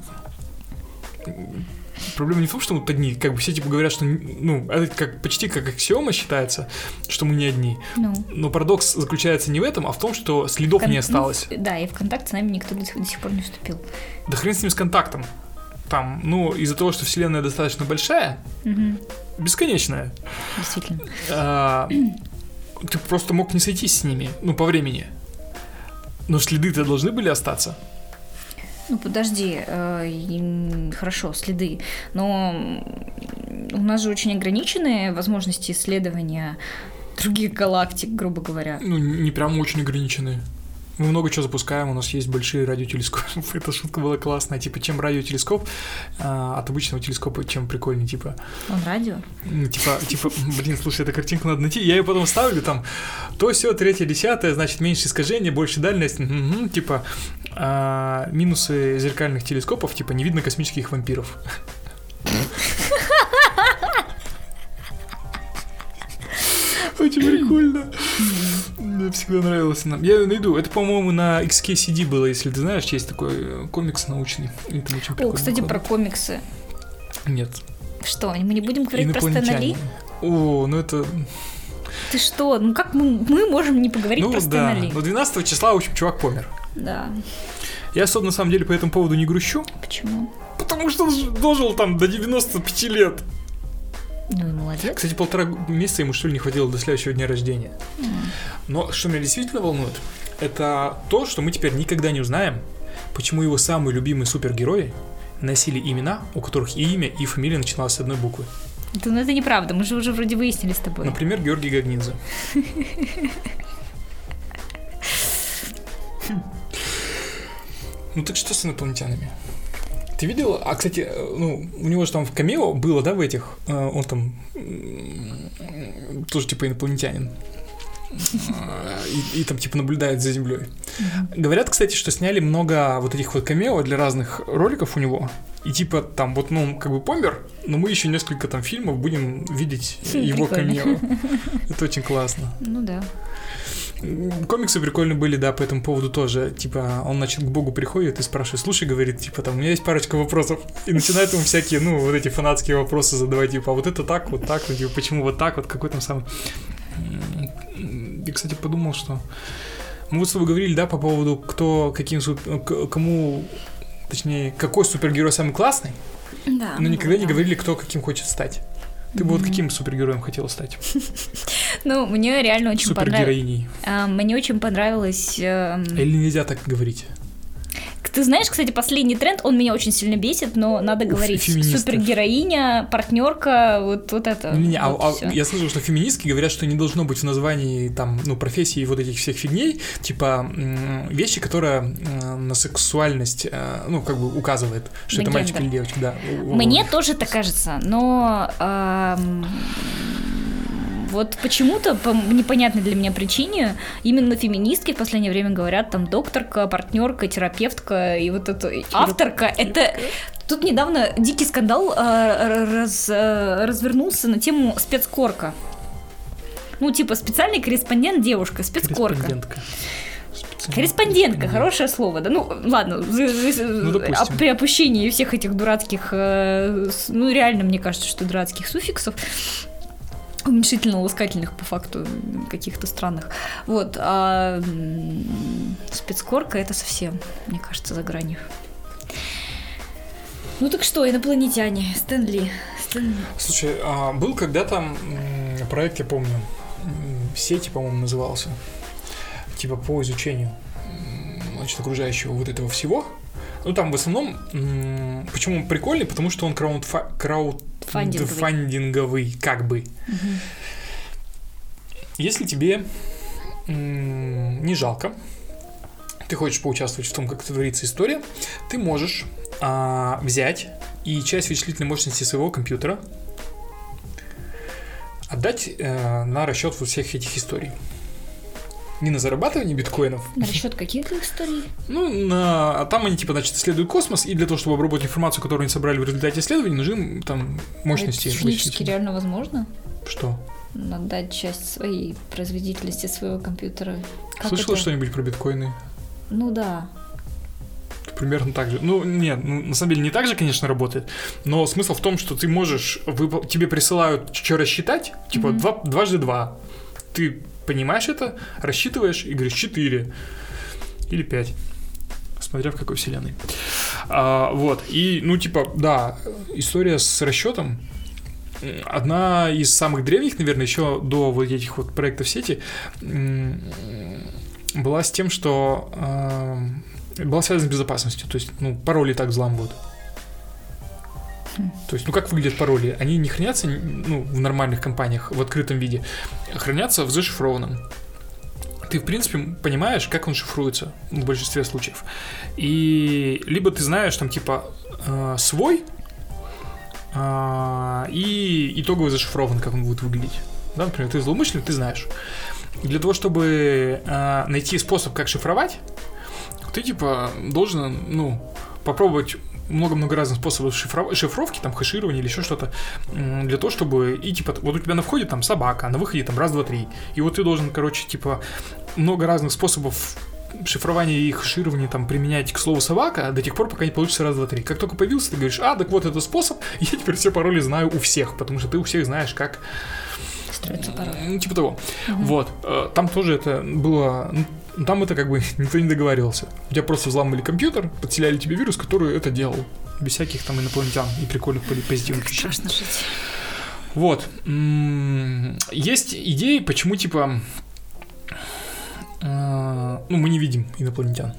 Проблема не в том, что мы тут одни, как бы все типа говорят, что, ну, это как почти как аксиома считается, что мы не одни. Ну. Но парадокс заключается не в этом, а в том, что следов Кон... не осталось. Ну, да, и в контакт с нами никто до сих, до сих пор не вступил. Да хрен с ним с контактом. Там, ну, из-за того, что Вселенная достаточно большая, угу. бесконечная. Действительно. А, ты просто мог не сойтись с ними, ну, по времени. Но следы-то должны были остаться. Ну, подожди, э, хорошо, следы, но у нас же очень ограниченные возможности исследования других галактик, грубо говоря. Ну, не прям очень ограниченные. Мы много чего запускаем, у нас есть большие радиотелескопы. Эта шутка была классная. Типа, чем радиотелескоп а, от обычного телескопа, чем прикольнее, типа. Он радио? Типа, типа, блин, слушай, эта картинка надо найти. Я ее потом ставлю, там, то все, третье, десятое, значит, меньше искажения, больше дальность. Угу, типа, а, минусы зеркальных телескопов, типа, не видно космических вампиров. Очень прикольно. Мне всегда нравилось. Я найду. Это, по-моему, на XKCD было, если ты знаешь, есть такой э, комикс научный. Это очень О, кстати, про комиксы. Нет. Что, мы не будем говорить про Стэнли? О, ну это... Ты что? Ну как мы, мы можем не поговорить ну, про да. Стэнли? Ну, 12 числа, в общем, чувак помер. Да. Я особо, на самом деле, по этому поводу не грущу. Почему? Потому что он дожил там до 95 лет. Ну и молодец. Кстати, полтора месяца ему что ли не хватило до следующего дня рождения. Mm. Но что меня действительно волнует, это то, что мы теперь никогда не узнаем, почему его самые любимые супергерои носили имена, у которых и имя, и фамилия начиналась с одной буквы. Да, ну это неправда, мы же уже вроде выяснили с тобой. Например, Георгий Гагнидзе. Ну так что с инопланетянами? Ты видел? А, кстати, э, ну, у него же там в камео было, да, в этих? Э, он там тоже типа инопланетянин. и, и там типа наблюдает за землей. Говорят, кстати, что сняли много вот этих вот камео для разных роликов у него. И типа там вот, ну, как бы помер, но мы еще несколько там фильмов будем видеть его камео. Это очень классно. Ну да. Комиксы прикольные были, да, по этому поводу тоже. Типа, он, значит, к Богу приходит и спрашивает, слушай, говорит, типа, там, у меня есть парочка вопросов. И начинает ему всякие, ну, вот эти фанатские вопросы задавать, типа, а вот это так, вот так, вот, типа, почему вот так, вот, какой там самый... Я, кстати, подумал, что... Мы вот с тобой говорили, да, по поводу, кто, каким, кому, точнее, какой супергерой самый классный. Да. Но никогда не говорили, кто каким хочет стать. Ты бы вот каким супергероем хотела стать? Ну, мне реально очень понравилось. Супергероиней. Мне очень понравилось... эм, Или нельзя так говорить? Ты знаешь, кстати, последний тренд, он меня очень сильно бесит, но надо говорить. феминистов. Супергероиня, партнерка, вот, вот это. Не, а- вот а всё. я слышал, что феминистки говорят, что не должно быть в названии там, ну, профессии вот этих всех фигней, типа вещи, которые э, на сексуальность, э, ну, как бы указывает, что На это мальчик гендер. или девочка, да. Мне тоже так кажется, но эм, вот почему-то по непонятной для меня причине именно феминистки в последнее время говорят там докторка, партнерка, терапевтка и вот это авторка. Это тут недавно дикий скандал э, раз- э, развернулся на тему спецкорка. Ну, типа, специальный корреспондент девушка, спецкорка. Корреспондентка. Специально- Корреспондентка, хорошее слово, да. Ну, ладно, Ну, допустим. а при опущении всех этих дурацких, э, ну, реально, мне кажется, что дурацких суффиксов, уменьшительно-ласкательных по факту каких-то странных. Вот, а спецкорка это совсем, мне кажется, за гранью. Ну так что, инопланетяне, Стэнли, Стэнли. Слушай, а был когда-то проект, я помню, сети, по-моему, назывался, типа по изучению значит, окружающего вот этого всего. Ну, там в основном, почему он прикольный, потому что он краудфа- Фандинговый. краудфандинговый, как бы. Если тебе не жалко, ты хочешь поучаствовать в том, как творится история, ты можешь а, взять и часть вычислительной мощности своего компьютера отдать э, на расчет вот всех этих историй. Не на зарабатывание биткоинов, На расчет каких историй? ну, на... а там они, типа, значит, исследуют космос, и для того, чтобы обработать информацию, которую они собрали в результате исследований, нужны там мощности. Это технически реально возможно? Что? Отдать часть своей производительности своего компьютера. Как Слышала это? что-нибудь про биткоины? Ну да. Примерно так же. Ну, нет, ну, на самом деле не так же, конечно, работает. Но смысл в том, что ты можешь... выпол- Тебе присылают, что рассчитать, типа Мгм. два, дважды два. Ты понимаешь это, рассчитываешь и говоришь 4 или 5. Смотря в какой вселенной. А, вот. И, ну, типа, да, история с расчетом одна из самых древних, наверное, еще до вот этих вот проектов сети, была с тем, что эм, была связана с безопасностью. То есть, ну, пароли так взламывают. То есть, ну как выглядят пароли? Они не хранятся ну, в нормальных компаниях в открытом виде, а хранятся в зашифрованном. Ты, в принципе, понимаешь, как он шифруется в большинстве случаев. И либо ты знаешь, там, типа, э, свой, а, и итоговый зашифрован, как он будет выглядеть. Да, например, ты злоумышленник, ты знаешь. И для того, чтобы а, найти способ, как шифровать, ты, типа, должен, ну, попробовать много-много разных способов шифро- шифровки, там, хэширования или еще что-то, для того, чтобы, и, типа, вот у тебя на входе там собака, а на выходе там раз, два, три. И вот ты должен, короче, типа, много разных способов шифрования и хэширования там применять к слову собака до тех пор, пока не получится раз, два, три. Как только появился, ты говоришь, а, так вот это способ, я теперь все пароли знаю у всех, потому что ты у всех знаешь, как Строится пароль. ну, типа того. Вот. Э, Там тоже это было... ну, Там это как бы никто не договаривался. У тебя просто взламывали компьютер, подселяли тебе вирус, который это делал. Без всяких там инопланетян и прикольных позитивных вещей. Страшно жить. Вот. Есть идеи, почему, типа... э, Ну, мы не видим инопланетян.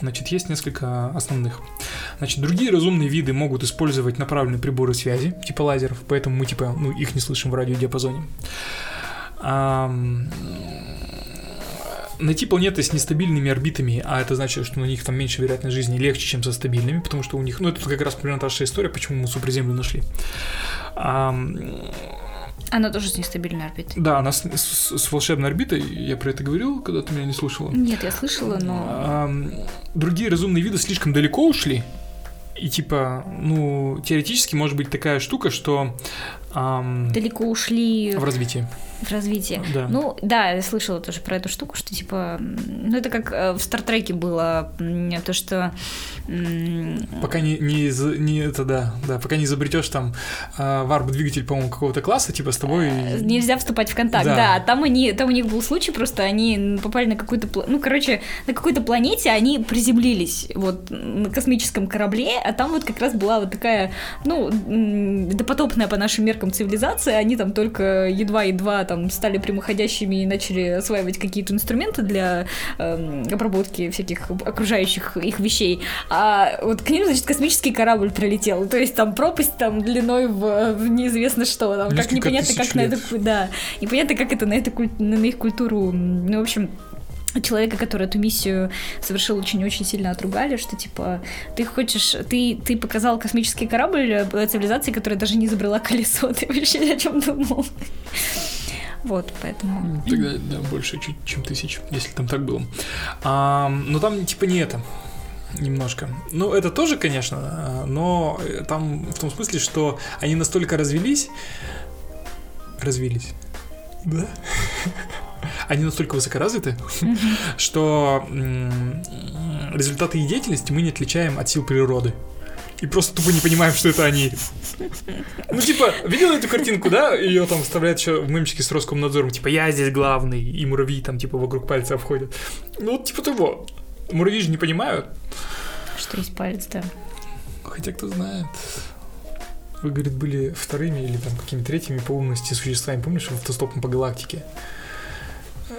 Значит, есть несколько основных. Значит, другие разумные виды могут использовать направленные приборы связи, типа лазеров, поэтому мы, типа, ну, их не слышим в радиодиапазоне. Найти планеты с нестабильными орбитами, а это значит, что на них там меньше вероятность жизни, легче, чем со стабильными, потому что у них, ну, это как раз примерно та же история, почему мы суперземлю нашли. Ам, Она тоже с нестабильной орбитой. Да, она с, с- с волшебной орбитой, я про это говорил, когда ты меня не слушала. Нет, я слышала, но... Ам, другие разумные виды слишком далеко ушли. И типа, ну, теоретически может быть такая штука, что ам, Далеко ушли в развитии. в развитии. Да. Ну, да, я слышала тоже про эту штуку, что типа, ну это как э, в Стартреке было, то, что Пока не, не, из- не это да, да, пока не изобретешь там а, варп-двигатель, по-моему, какого-то класса, типа с тобой. э, нельзя вступать в контакт. Да. Да, там они, там у них был случай, просто они попали на какую-то, ну, короче, на какой-то планете они приземлились вот на космическом корабле, а там вот как раз была вот такая, ну, допотопная по нашим меркам цивилизация, они там только едва-едва там стали прямоходящими и начали осваивать какие-то инструменты для эм, обработки всяких окружающих их вещей. А вот к ним, значит, космический корабль прилетел. То есть там пропасть там длиной в, в неизвестно что. Там, как Несколько непонятно, как тысяч на лет. это... Да, непонятно, как это на, это, на их культуру... Ну, в общем, человека, который эту миссию совершил, очень-очень сильно отругали, что типа ты хочешь, ты, ты показал космический корабль э, цивилизации, которая даже не изобрела колесо, ты вообще о чем думал? Вот, поэтому... М, Тогда, да, больше чуть, чем тысяч, если там так было. Ам, но там типа не это. Немножко. Ну, это тоже, конечно, а, но э, там в том смысле, что они настолько развелись. Развились. Да? Они настолько высокоразвиты, что результаты их деятельности мы не отличаем от сил природы. И просто тупо не понимаем, что это они. Ну, типа, видел эту картинку, да? Ее там вставляют еще в мемчике с Роскомнадзором. Типа, я здесь главный, и муравьи там, типа, вокруг пальца обходят. Ну, вот типа того. Муравьи же не понимают. Что есть палец, да. Хотя, кто знает. Вы, говорит, были вторыми или там какими-то третьими по умности существами. Помнишь, в автостопом по галактике?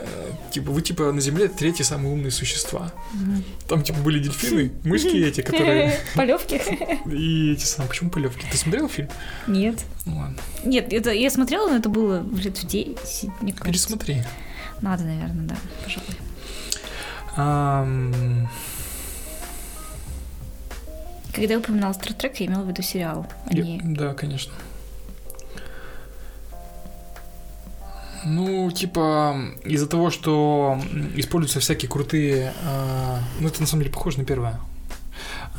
Э, Типа, вы, типа, на Земле третьи самые умные существа. Там, типа, были дельфины, мышки эти, которые... Полевки? И эти самые... Почему полевки? Ты смотрел фильм? Нет. Ну ладно. Нет, это я смотрела, но это было лет в 10, мне кажется. Пересмотри. Надо, наверное, да, пожалуй. Когда я упоминала Стартрек, я имела в виду сериал, а я- не... Да, конечно. Ну, типа, из-за того, что используются всякие крутые... а, ну, это на самом деле похоже на первое.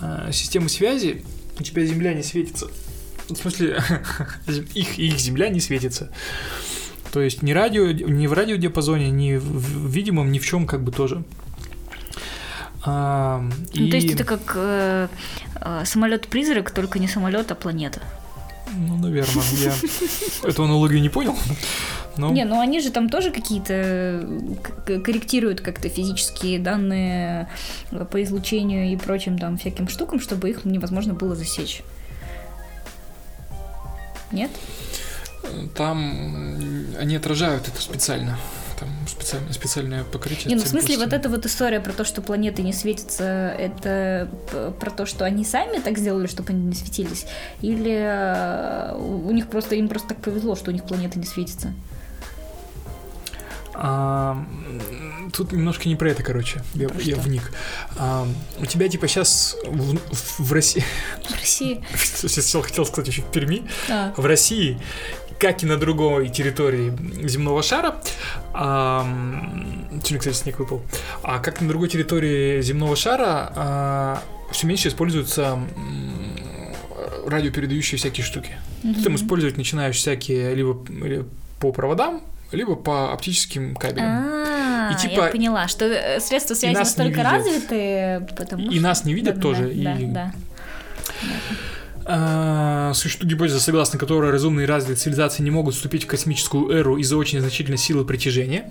А, системы связи, у тебя Земля не светится. В смысле, их, их Земля не светится. То есть ни радио, ни в радиодиапазоне, ни в, видимом, ни в чем как бы тоже. А, Ну, то есть и- это как самолет-призрак, только не самолет, а планета. Ну, наверное, я эту аналогию не понял. Но Не, ну они же там тоже какие-то э, корректируют как-то физические данные э, по излучению и прочим там всяким штукам, чтобы их невозможно было засечь. Нет? там м, они отражают это специально. Там специально, специальное покрытие. Не, ну в смысле вот эта вот история про то, что планеты не светятся, это про то, что они сами так сделали, чтобы они не светились? Или э, у них просто, им просто так повезло, что у них планеты не светятся? А, тут немножко не про это, короче. Я, Про я что? вник. А, у тебя типа сейчас в, в- в России... В России. Сейчас хотел сказать еще в Перми. А, В России, как и на другой территории земного шара, а, сегодня, кстати, снег выпал, а как на другой территории земного шара все меньше используются радиопередающие всякие штуки. Ты там использовать начинаешь всякие либо по проводам, либо по оптическим кабелям. А, И типа- я поняла, что э, средства связи настолько развиты, потому И нас не видят тоже, Да, и- да, А, Существует гипотеза, согласно которой разумные развитые цивилизации не могут вступить в космическую эру из-за очень значительной силы притяжения.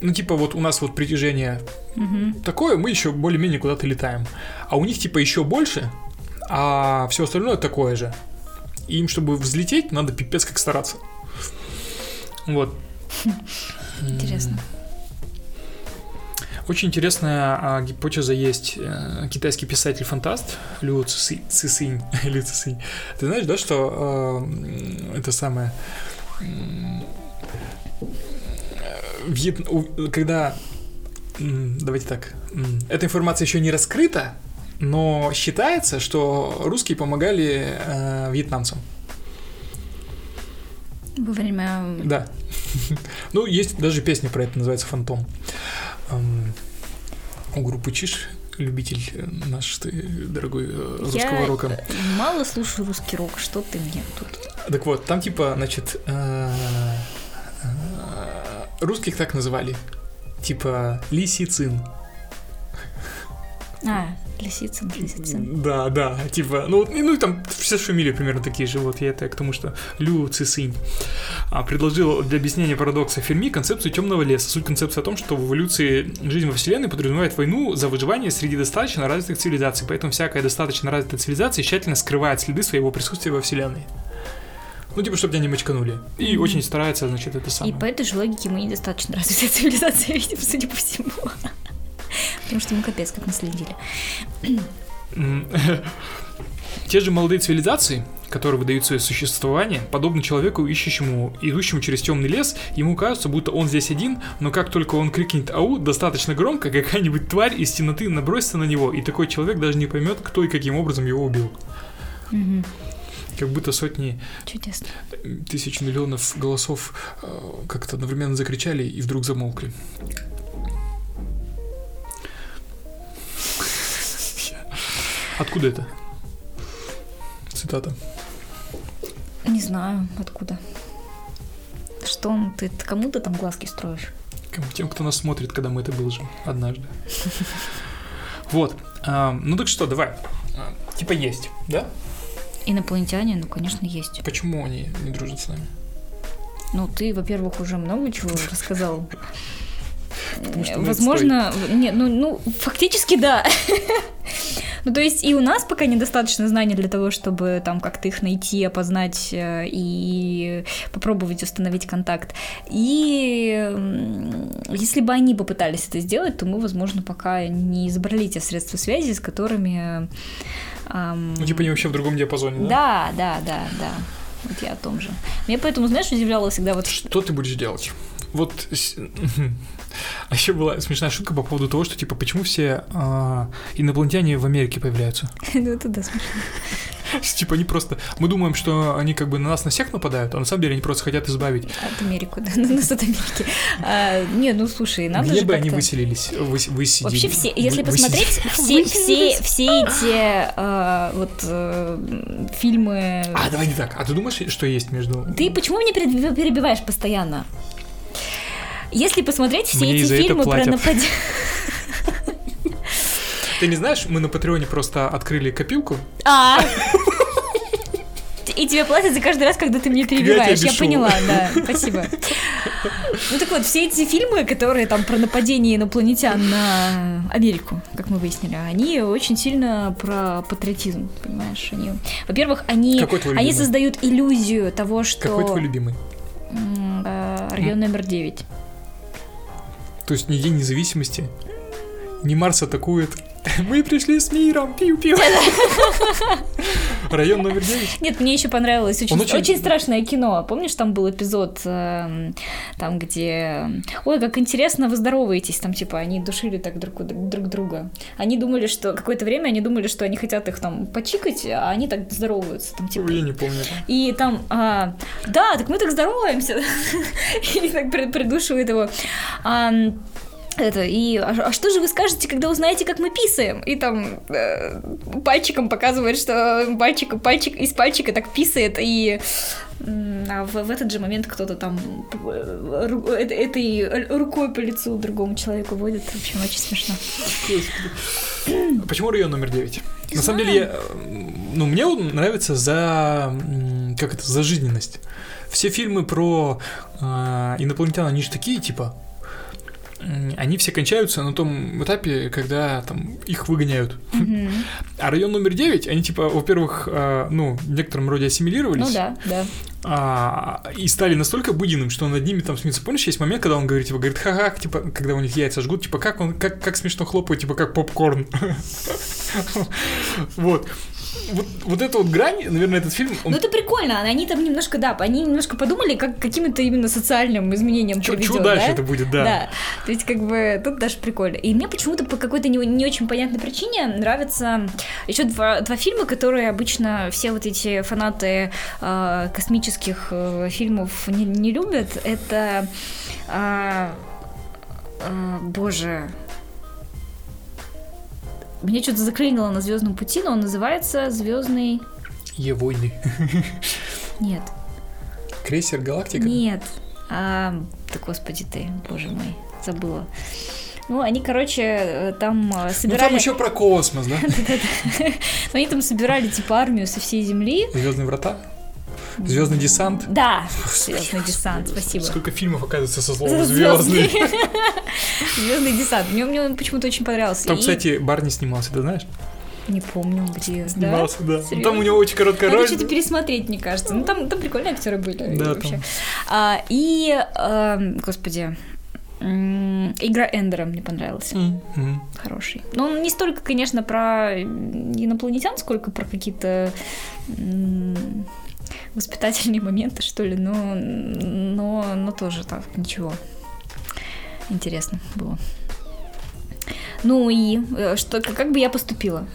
Ну, типа, вот у нас вот притяжение. Мгм. такое, мы еще более-менее куда-то летаем. А у них, типа, еще больше, а все остальное такое же. И им, чтобы взлететь, надо пипец как стараться. Вот. Интересно. Очень интересная а, гипотеза есть. Э, китайский писатель-фантаст Лю Ци- Цисинь. Лю Цисинь. Ты знаешь, да, что м, это самое... Вьет- Когда... Давайте так. Эта информация еще не раскрыта, но считается, что русские помогали э, вьетнамцам. Во время... Да. Ну, есть даже песня про это, называется «Фантом». Эм, У группы Чиш любитель э, наш ты, дорогой э, русского Я рока. мало слушаю русский рок, что ты мне тут? Так вот, там типа, значит, э, э, русских так называли. Типа Лисицин. А, Лисицын, Лисицын. Да, да, типа, ну, и- ну и там все фамилии примерно такие же, вот я это к тому, что Лю Цисынь а, предложил для объяснения парадокса Ферми концепцию темного леса. Суть концепции о том, что в эволюции жизни во Вселенной подразумевает войну за выживание среди достаточно развитых цивилизаций, поэтому всякая достаточно развитая цивилизация тщательно скрывает следы своего присутствия во Вселенной. Ну, типа, чтобы тебя не мочканули. И Мгм. очень старается, значит, это И самое. по этой же логике мы недостаточно развитая цивилизация, видимо, судя по всему. Потому что мы капец как наследили. Те же молодые цивилизации, которые выдают свое существование, подобно человеку, ищущему, идущему через темный лес, ему кажется, будто он здесь один, но как только он крикнет «Ау!» достаточно громко, какая-нибудь тварь из темноты набросится на него, и такой человек даже не поймет, кто и каким образом его убил. Как будто сотни Чудесно. тысяч миллионов голосов э, как-то одновременно закричали и вдруг замолкли. Откуда это? Цитата. Не знаю, откуда. Что он, ты ты кому-то там глазки строишь? Тем, кто нас смотрит, когда мы это выложим однажды. Вот. а, Ну так что, давай. А, Типа есть, да? Инопланетяне, ну, конечно, есть. Почему они не дружат с нами? Ну, ты, во-первых, уже много чего рассказал. Мы Возможно, не, ну, ну, фактически да. Ну, то есть и у нас пока недостаточно знаний для того, чтобы там как-то их найти, опознать э, и попробовать установить контакт. И если бы они попытались это сделать, то мы, возможно, пока не изобрели те средства связи, с которыми... ам, Ну, типа они вообще в другом диапазоне, да? Да, да, да, да. Вот я о том же. Меня поэтому, знаешь, удивляло всегда вот... Что ты будешь делать? Вот а еще была смешная шутка по поводу того, что типа почему все а, инопланетяне в Америке появляются? Ну, это да, смешно. Типа они просто мы думаем, что они как бы на нас на всех нападают, а на самом деле они просто хотят избавить. От Америку, да, на нас от Америки. А, не, ну слушай, надо Где же бы они выселились, выс- высидели. Вообще все, если посмотреть, все, все, все эти а, вот э, фильмы... А, давай не так. А ты думаешь, что есть между... Ты почему меня перебив- перебиваешь постоянно? Если посмотреть все Мне эти фильмы про нападение... Ты не знаешь, мы на Патреоне просто открыли копилку. А! И тебе платят за каждый раз, когда ты меня перебиваешь. Я бешу. поняла, да, спасибо. Ну так вот, все эти фильмы, которые там про нападение инопланетян на Америку, как мы выяснили, они очень сильно про патриотизм, понимаешь? Они, во-первых, они, они создают иллюзию того, что Какой твой любимый? э, район номер 9. То есть ни День независимости, ни Марс атакует. Мы пришли с миром, пиу-пиу. Район номер 9. Нет, мне еще понравилось очень, очень- очень... страшное кино. Помнишь, там был эпизод, эм, там, где... Ой, как интересно вы здороваетесь. Там, типа, они душили так друг, друг друг друга. Они думали, что... Какое-то время они думали, что они хотят их там почикать, а они так здороваются. Там, типа... Я не помню. И там, а, да, так мы так здороваемся. И так при- придушивает его. А, это, и, а, а что же вы скажете, когда узнаете, как мы писаем? И там э, пальчиком показывает, что пальчик, пальчик из пальчика так писает, и а в, в этот же момент кто-то там э, ру- э- этой рукой по лицу другому человеку водит. В общем, очень смешно. А Почему район номер 9? На самом деле, я, э, ну, мне он нравится за, как это, за жизненность. Все фильмы про э, инопланетян, они же такие, типа, они все кончаются на том этапе, когда там их выгоняют. Мгм. А район номер 9, они, типа, во-первых, э, ну, в некотором роде ассимилировались. Ну да, да. а, и стали настолько обыденным, что над ними там смеется. Помнишь, есть момент, когда он говорит, типа, говорит, ха-ха, типа, когда у них яйца жгут, типа, как он, как, как смешно хлопает, типа, как попкорн. Вот. Вот, вот эта вот грань, наверное, этот фильм... Он... Ну это прикольно, они там немножко, да, они немножко подумали, как каким-то именно социальным изменением Чё, приведет, чё дальше да? это будет, да. Да, то есть как бы тут даже прикольно. И мне почему-то по какой-то не, не очень понятной причине нравятся еще два, два фильма, которые обычно все вот эти фанаты э, космических э, фильмов не, не любят. Это... Э, э, боже, мне что-то заклинило на Звездном пути, но он называется Звездный. Е-войны. Нет. Крейсер Галактика? Нет. А, да господи ты, боже мой, забыла. Ну, они, короче, там собирали... Ну, там еще про космос, да? Они там собирали, типа, армию со всей Земли. Звездные врата? Звездный десант? Да, Звездный десант, спасибо. Сколько фильмов, оказывается, со словом звездный. Звездный десант. Мне, мне он почему-то очень понравился. Там, кстати, Барни снимался, ты знаешь? Не помню, где. Снимался, да. да. Там у него очень короткая Надо роль. что-то пересмотреть, мне кажется. Ну, там, там прикольные актеры были. Да, вообще. Там. А, и, а, господи, Игра Эндера мне понравилась. Mm-hmm. Хороший. Но он не столько, конечно, про инопланетян, сколько про какие-то воспитательные моменты, что ли, но, но, но тоже так, ничего. Интересно было. Ну и э, что, как бы я поступила?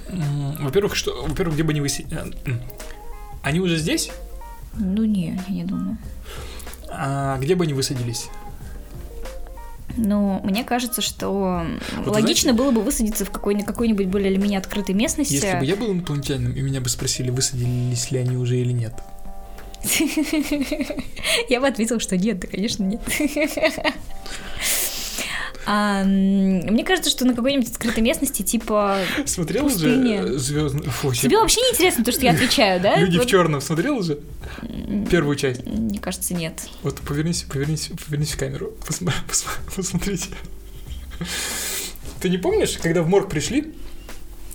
Во-первых, что, во-первых, где бы они выси... Э, они уже здесь? Ну не, я не думаю. А где бы они высадились? Ну, мне кажется, что вот логично знаете, было бы высадиться в какой-нибудь, какой-нибудь более или менее открытой местности. Если бы я был инопланетянином, и меня бы спросили, высадились ли они уже или нет, я бы ответила, что нет, да, конечно, нет. А, мне кажется, что на какой-нибудь открытой местности, типа Смотрел уже звездный. Тебе вообще не интересно то, что я отвечаю, да? Люди вот... в черном смотрел уже? Первую часть? Мне кажется, нет. Вот повернись, повернись, повернись в камеру. Посмотрите. Ты не помнишь, когда в морг пришли?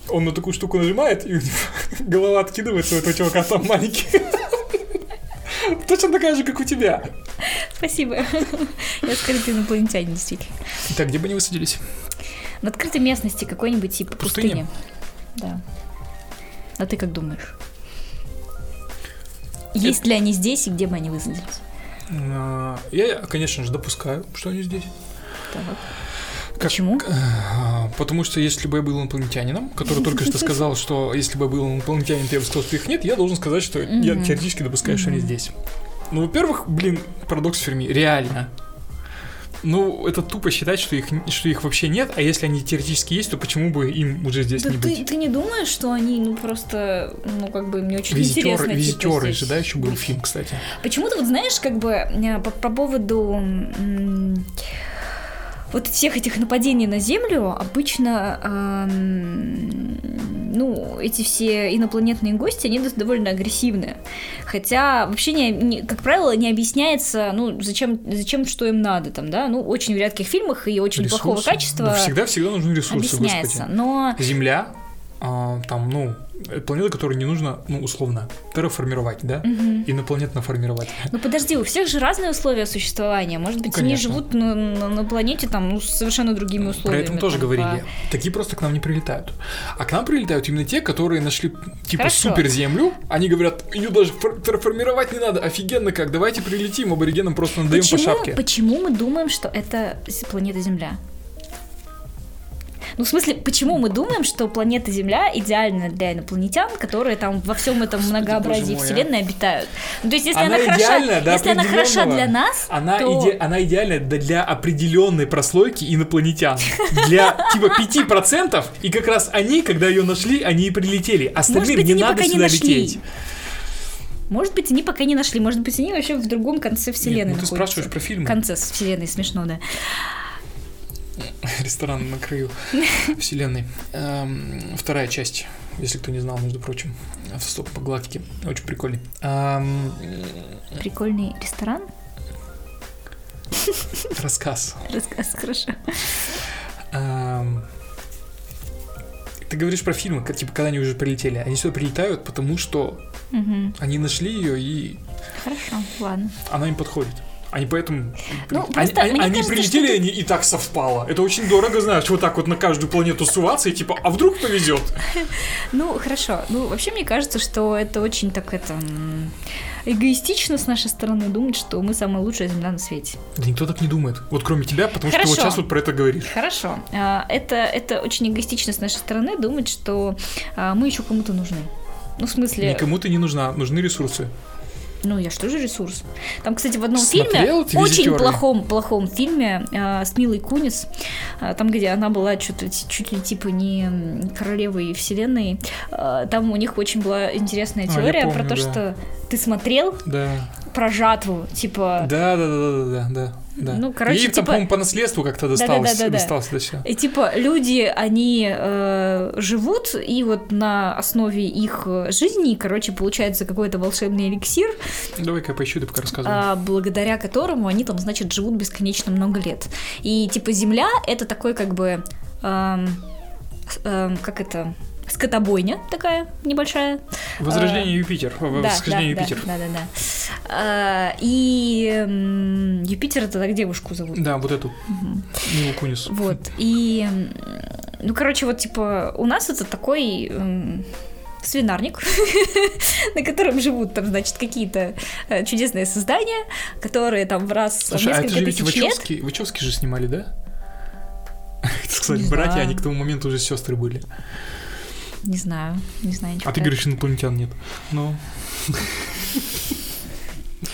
Он на такую штуку нажимает, и у него голова откидывается у этого чувака там маленький. Точно такая же, как у тебя. Спасибо. Я скрытый инопланетянин, действительно. Так, где бы они высадились? На открытой местности какой-нибудь типа пустыни. Да. А ты как думаешь? Есть ли они здесь и где бы они высадились? А, я, конечно же, допускаю, что они здесь. Так. Почему? А, потому что если бы я был инопланетянином, который только что сказал, что если бы я был инопланетянин, то я бы сказал, что их нет, я должен сказать, что я теоретически допускаю, что они здесь. Ну, во-первых, блин, парадокс Ферми, реально. Ну, это тупо считать, что их, что их вообще нет, а если они теоретически есть, то почему бы им уже здесь да не ты, быть? Ты не думаешь, что они, ну, просто, ну, как бы, мне очень визитеры, интересно. Типа, визитеры же, да, еще был фильм, кстати. Почему-то, вот знаешь, как бы, э, по, по поводу вот всех этих нападений на Землю обычно, эм, ну, эти все инопланетные гости, они довольно агрессивные. Хотя вообще, не, не, как правило, не объясняется, ну, зачем, зачем, что им надо там, да, ну, очень в редких фильмах и очень ресурсы. плохого качества. Ну, всегда, всегда нужны ресурсы, объясняется, господи. но... Земля, а, там, ну, планеты, которые не нужно, ну, условно, терраформировать, да? Угу. Инопланетно формировать. Ну, подожди, у всех же разные условия существования. Может быть, ну, они живут на, на, на планете там, ну, с совершенно другими условиями. Про это тоже там, говорили. По... Такие просто к нам не прилетают. А к нам прилетают именно те, которые нашли, типа, Хорошо. суперземлю. Они говорят, ее даже терраформировать не надо. Офигенно как, давайте прилетим, аборигенам просто надаем почему, по шапке. Почему мы думаем, что это планета Земля? Ну, в смысле, почему мы думаем, что планета Земля идеальна для инопланетян, которые там во всем этом Господи, многообразии мой, а. Вселенной а? обитают? Ну, то есть, если она, она хороша, до если она хороша для нас, она, то... иде, она идеальна для определенной прослойки инопланетян. Для типа 5%, и как раз они, когда ее нашли, они и прилетели. Остальным быть, не надо сюда не лететь. Может быть, они пока не нашли, может быть, они вообще в другом конце вселенной Нет, ну, ты находятся. спрашиваешь про фильм. В конце вселенной, смешно, да. Ресторан на краю вселенной. Эм, вторая часть, если кто не знал, между прочим, стоп по галактике. Очень прикольный. Эм, прикольный ресторан? Рассказ. Рассказ, хорошо. Эм, ты говоришь про фильмы, как, типа, когда они уже прилетели. Они сюда прилетают, потому что они нашли ее и... Хорошо, ладно. Она им подходит. Они поэтому... Ну, они они, они кажется, прилетели, что и они и так совпало. Это очень дорого, знаешь, вот так вот на каждую планету суваться, и типа, а вдруг повезет? Ну, хорошо. Ну, вообще, мне кажется, что это очень так это эгоистично с нашей стороны думать, что мы самая лучшая земля на свете. Да никто так не думает. Вот кроме тебя, потому что ты Хорошо. вот сейчас вот про это говоришь. Хорошо. А, Это, это очень эгоистично с нашей стороны думать, что а, мы еще кому-то нужны. Ну, в смысле, Никому ты не нужна, нужны ресурсы. Ну я что же ресурс? Там, кстати, в одном Смотрел фильме, очень плохом, плохом фильме а, с Милой Кунис, а, там, где она была что-то чуть ли типа не королевой вселенной, а, там у них очень была интересная А, теория про помню, то, да. что ты смотрел Да. про жатву, типа... Да, да, да, да, да, да, да. Ну, короче, Ей там, типа- по-моему, по наследству как-то досталось, Да-да-да-да-да. досталось это все. И типа люди, они э, живут, и вот на основе их э, жизни, короче, получается какой-то волшебный эликсир, Давай-ка я поищу, ты пока рассказывай. а, благодаря которому они там, значит, живут бесконечно много лет. И типа Земля это такой как бы, с- эм, как это, скотобойня такая небольшая. Возрождение Юпитер. в- Да, Восхождение да, Юпитер. Да, да, да. А, и м, Юпитер это так девушку зовут. Да, вот эту. Милу Кунис. Вот. И, ну, короче, вот, типа, у нас это такой м, свинарник, на котором живут там, значит, какие-то э, чудесные создания, которые там в раз в Слушай, а это несколько же тысяч лет. Вачовски, Вачовски же снимали, да? Не братья, они к тому моменту уже сестры были. Не знаю, не знаю ничего. А ты говоришь, инопланетян нет. Ну,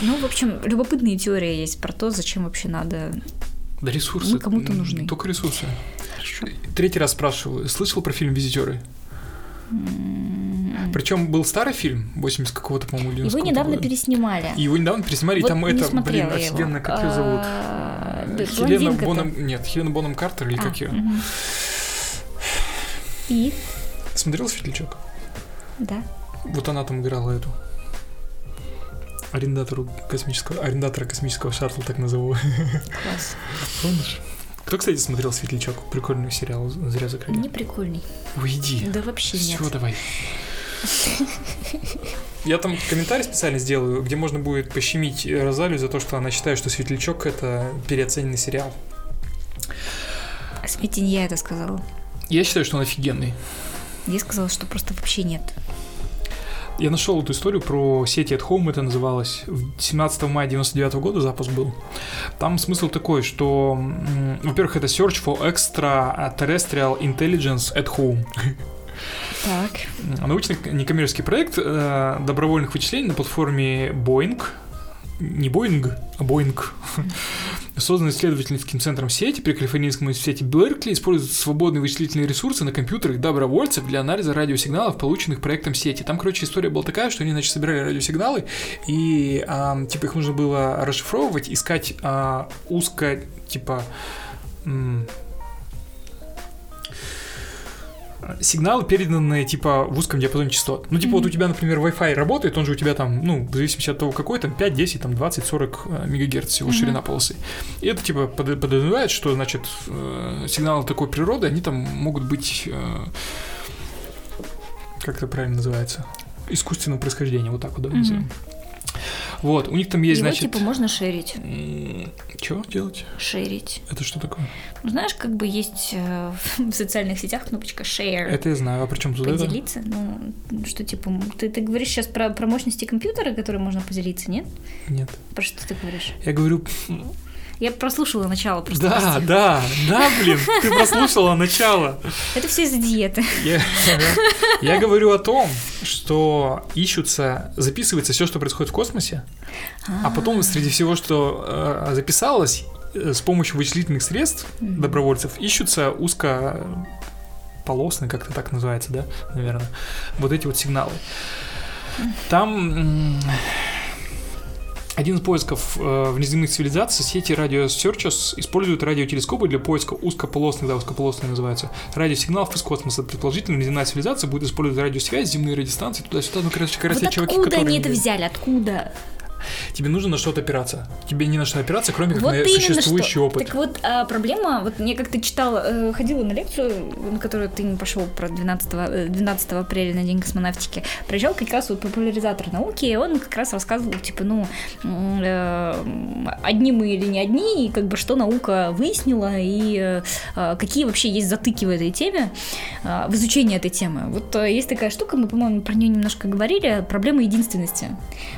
Ну, в общем, любопытные теории есть про то, зачем вообще надо. да ресурсы. Мы кому-то м, нужны. Только ресурсы. Хорошо. Третий раз спрашиваю. Слышал про фильм «Визитеры»? М, Причем был старый фильм, 80 какого-то, по-моему, Его 90 недавно года. переснимали. И его недавно переснимали, и Вот там не это, блин, офигенно, как ее зовут? А, да, Хелена. Боном... Нет, Хелена Боном Картер или А, как ее? мгм. Смотрел «Светлячок»? Да. Вот она там играла эту арендатору космического, арендатора космического шаттла, так назову. Класс. Помнишь? Кто, кстати, смотрел «Светлячок»? Прикольный сериал, зря закрыли. Не прикольный. Уйди. Да вообще нет. Все, давай. Я там комментарий специально сделаю, где можно будет пощемить Розалию за то, что она считает, что «Светлячок» — это переоцененный сериал. А Сметень я это сказала. Я считаю, что он офигенный. Я сказала, что просто вообще нет. Я нашел эту историю про сети at home, это называлось. В 17 мая 99 года запуск был. Там смысл такой, что, во-первых, это Search for Extra Terrestrial Intelligence at Home. Так. Научный некоммерческий проект э, добровольных вычислений на платформе Boeing, не Boeing, а Boeing, созданный исследовательским центром сети при Калифорнийском университете Беркли, использует свободные вычислительные ресурсы на компьютерах добровольцев для анализа радиосигналов, полученных проектом сети. Там, короче, история была такая, что они, значит, собирали радиосигналы, и, ам, типа, их нужно было расшифровывать, искать а, узко, типа, сигналы, переданные, типа, в узком диапазоне частот. Ну, типа, вот у тебя, например, Wi-Fi работает, он же у тебя там, ну, в зависимости от того, какой, там, 5, 10, там, 20, 40 э, мегагерц всего Мгм. ширина полосы. И это, типа, под- подразумевает, что, значит, э, сигналы такой природы, они там могут быть, э, как это правильно называется? Искусственного происхождения, вот так вот, да, назовем. Вот, у них там есть, Его значит... типа можно шерить. Что делать? Шерить. Это что такое? Ну, знаешь, как бы есть э, в социальных сетях кнопочка share. Это я знаю, а при чем тут это? Поделиться? Ну, что типа, ты, ты говоришь сейчас про, про мощности компьютера, которые можно поделиться, нет? Нет. Про что ты говоришь? Я говорю, Я прослушала начало просто. да, прости. да, да, блин, ты прослушала начало. Это все из-за диеты. Я, я говорю о том, что ищутся, записывается все, что происходит в космосе, а потом среди всего, что э, записалось, э, с помощью вычислительных средств добровольцев ищутся узко полосные, как-то так называется, да, наверное, вот эти вот сигналы. Там один из поисков э, внеземных цивилизаций сети Radio Searches используют радиотелескопы для поиска узкополосных, да, узкополосные называются, радиосигналов из космоса. Предположительно, внеземная цивилизация будет использовать радиосвязь, земные радиостанции, туда-сюда. Ну, короче, короче вот чуваки, откуда которые... они это взяли? Откуда? Тебе нужно на что-то опираться. Тебе не на что опираться, кроме как Вот на существующий что. опыт. Так вот, а, проблема, вот я как-то читала, э, ходила на лекцию, на которую ты не пошел про 12, э, 12 апреля на День космонавтики. Приезжал как раз вот популяризатор науки, и он как раз рассказывал, типа, ну, э, одни мы или не одни, и как бы что наука выяснила, и э, а, какие вообще есть затыки в этой теме, а, в изучении этой темы. Вот э, есть такая штука, мы, по-моему, про нее немножко говорили, проблема единственности.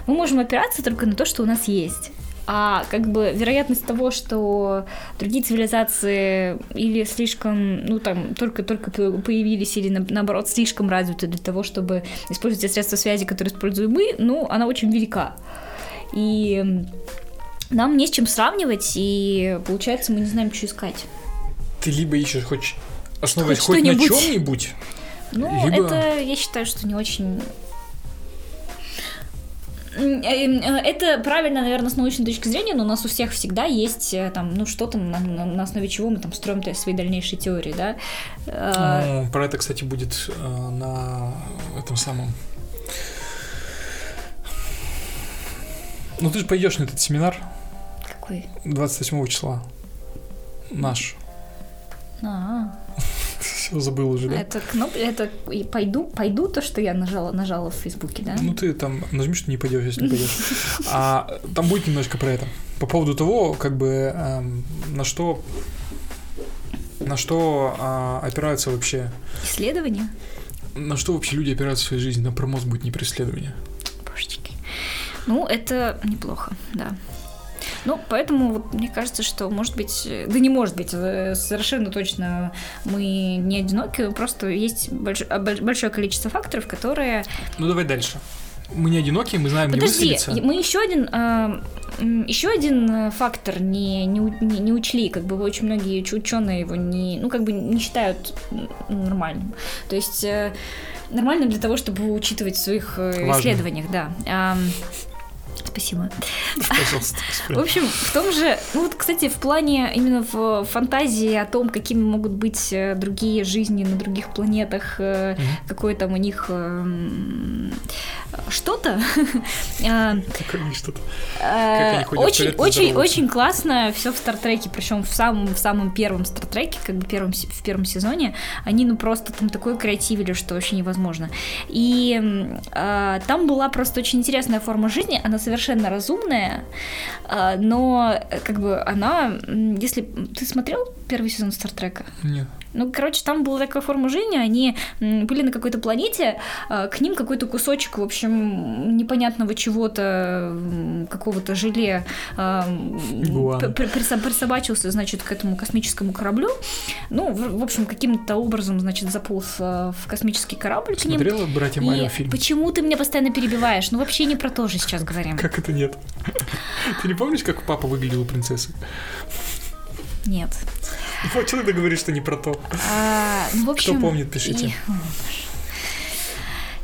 Мы можем опираться только на то, что у нас есть. А как бы вероятность того, что другие цивилизации или слишком, ну там, только-только по- появились, или на- наоборот, слишком развиты для того, чтобы использовать те средства связи, которые используем мы, ну, она очень велика. И нам не с чем сравнивать, и получается, мы не знаем, что искать. Ты либо ищешь хоть основываясь Хоть хоть, на чем-нибудь, Ну, Либо- это, я считаю, что не очень... Э, э, Это правильно, наверное, с научной точки зрения, но у нас у всех всегда есть э, там, ну, что-то, на, на- основе чего мы там строим свои дальнейшие теории, да. Ну, про это, кстати, будет на этом самом. Ну, ты же пойдешь на этот семинар Какой? 28 числа. Наш. А, Все забыл уже, да? это кноп... это и пойду, пойду то, что я нажала, нажала в Фейсбуке, да? Ну, ты там нажми, что не пойдешь, если не пойдешь. А там будет немножко про это. По поводу того, как бы, эм, на что на что а, опираются вообще, Исследование? на что вообще люди опираются в своей жизни, на промоз будет не преследование. Божечки. Ну, это неплохо, да. Ну, поэтому вот мне кажется, что может быть, э, да не может быть, э, совершенно точно мы не одиноки, просто есть больш- а, больш- большое количество факторов, которые... Ну, давай дальше. Мы не одиноки, мы знаем, Подожди, не высадиться. мы еще один, м, еще один э, фактор не, не, не, не учли, как бы очень многие ученые его не, ну, как бы не считают нормальным. То есть э, нормальным для того, чтобы учитывать в своих э, Важно. исследованиях, да. Ам, Спасибо. Пожалуйста, В общем, в том же, ну вот, кстати, в плане именно в фантазии о том, какими могут быть э, другие жизни на других планетах, Мгм. какое там у них эм, что-то, а, э, очень, очень, очень классно все в Стартреке, причем в самом, в самом первом Стартреке, как бы первом, в первом сезоне, они ну просто там такое креативили, что вообще невозможно. И а, там была просто очень интересная форма жизни, она совершенно разумная, а, но э, как бы она, если ты смотрел первый сезон Стартрека? Нет. Ну, короче, там была такая форма жизни, они были на какой-то планете, а, к ним какой-то кусочек, в общем, непонятного чего-то, какого-то желе а, присобачился, значит, к этому космическому кораблю. Ну, в, общем, каким-то образом, значит, заполз а, в космический корабль к ним. Смотрела «Братья Марио» фильм? почему ты меня постоянно перебиваешь? Ну, вообще не про то же сейчас говорим. Как это нет? Ты не помнишь, как папа выглядел у принцессы? Нет. Что ты говоришь, что не про то? А, ну, в общем, помнит, пишите. И,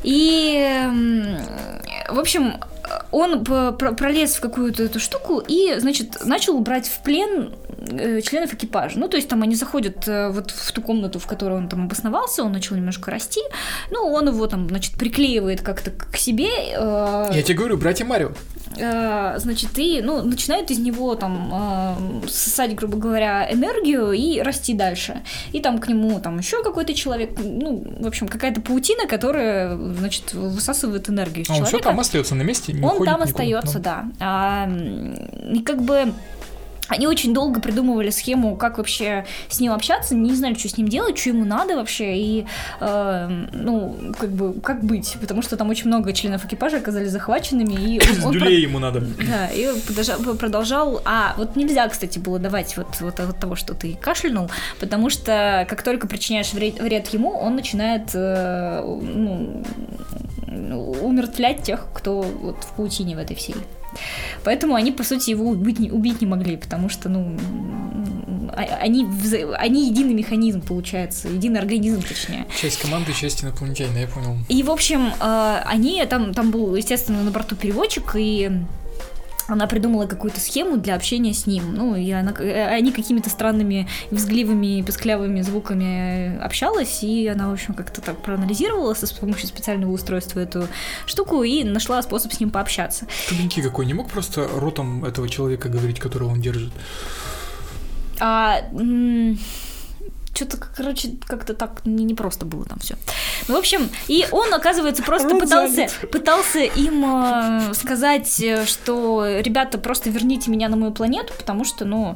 и, в общем, он пролез в какую-то эту штуку и, значит, начал брать в плен членов экипажа. Ну, то есть там они заходят э, вот в ту комнату, в которой он там обосновался, он начал немножко расти. Ну, он его там, значит, приклеивает как-то к себе. э, Я тебе говорю, «Братья Марио». э, значит, и, ну, начинают из него там э, сосать, грубо говоря, энергию и расти дальше. И там к нему там еще какой-то человек, ну, в общем, какая-то паутина, которая, значит, высасывает энергию из А он все человека. там остается на месте, не Он там никуда. остается, Ну, да. А, и как бы они очень долго придумывали схему, как вообще с ним общаться, не знали, что с ним делать, что ему надо вообще, и, э, ну, как бы, как быть, потому что там очень много членов экипажа оказались захваченными, и он, ему надо. да, и продолжал, продолжал- А, вот нельзя, кстати, было давать вот, вот от того, что ты кашлянул, потому что как только причиняешь вред, вред ему, он начинает э, ну, умертвлять тех, кто вот в паутине в этой всей. Поэтому они, по сути, его убить не, убить не могли, потому что, ну, а- они, они единый механизм, получается, единый организм, точнее. Часть команды, часть инопланетянина, я понял. И, в общем, э, они, там, там был, естественно, на борту переводчик, и она придумала какую-то схему для общения с ним. Ну, и она, э, они какими-то странными, визгливыми, песклявыми звуками общалась, и она, в общем, как-то так проанализировала с помощью специального устройства эту штуку и нашла способ с ним пообщаться. Тупенький какой, не мог просто ротом этого человека говорить, которого он держит? А, что-то, короче, как-то так не, не просто было там все. Ну, в общем, и он, оказывается, просто Рот пытался, занят. пытался им э, сказать, э, что, ребята, просто верните меня на мою планету, потому что, ну,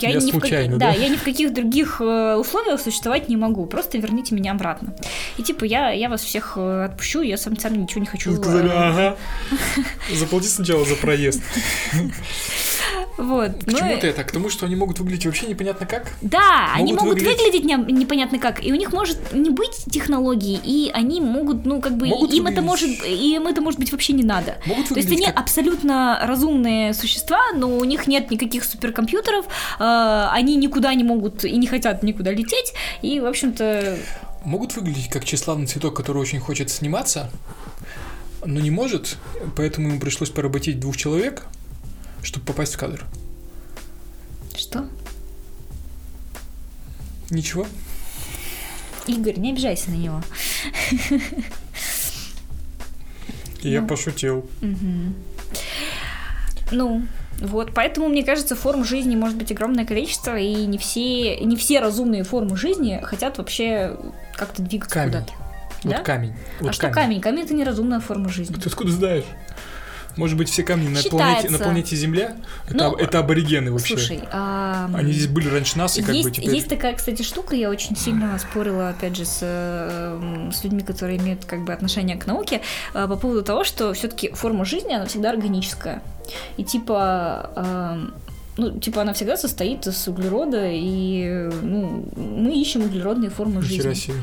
я, Я ни в каких, случайно, да, да? я ни в каких других э, условиях существовать не могу. Просто верните меня обратно. И типа я, я вас всех э, отпущу, я сам сам ничего не хочу. Сказали, ага. Заплати сначала за проезд. Вот. К Ну, чему и- ты это? К тому, что они могут выглядеть вообще непонятно как? Да, они могут выглядеть- выглядеть не- непонятно как, и у них может не быть технологии, и они могут, ну, как бы, Могут им это выглядеть- может, им это может быть вообще не надо. Могут То есть они как... абсолютно разумные существа, но у них нет никаких суперкомпьютеров, э, они никуда не могут и не хотят никуда лететь, и, в общем-то, Могут выглядеть как тщеславный цветок, который очень хочет сниматься, но не может, поэтому ему пришлось поработить двух человек, чтобы попасть в кадр. что? Ничего. Игорь, не обижайся на него. Я Ну. пошутил. Мгм. Ну, вот, поэтому, мне кажется, форм жизни может быть огромное количество, и не все, не все разумные формы жизни хотят вообще как-то двигаться Камень. куда-то. Вот Да? камень. Вот а что камень? Камень это неразумная форма жизни. Ты откуда знаешь? Может быть, все камни на планете, на планете Земля? Это, Ну, это аборигены вообще. Слушай, а, Они здесь были раньше нас, и как бы есть, теперь... есть такая, кстати, штука, я очень сильно спорила, опять же, с, э, с людьми, которые имеют как бы отношение к науке, э, по поводу того, что все-таки форма жизни, она всегда органическая. И типа, э, ну, типа, она всегда состоит из углерода, и ну, мы ищем углеродные формы жизни. себе.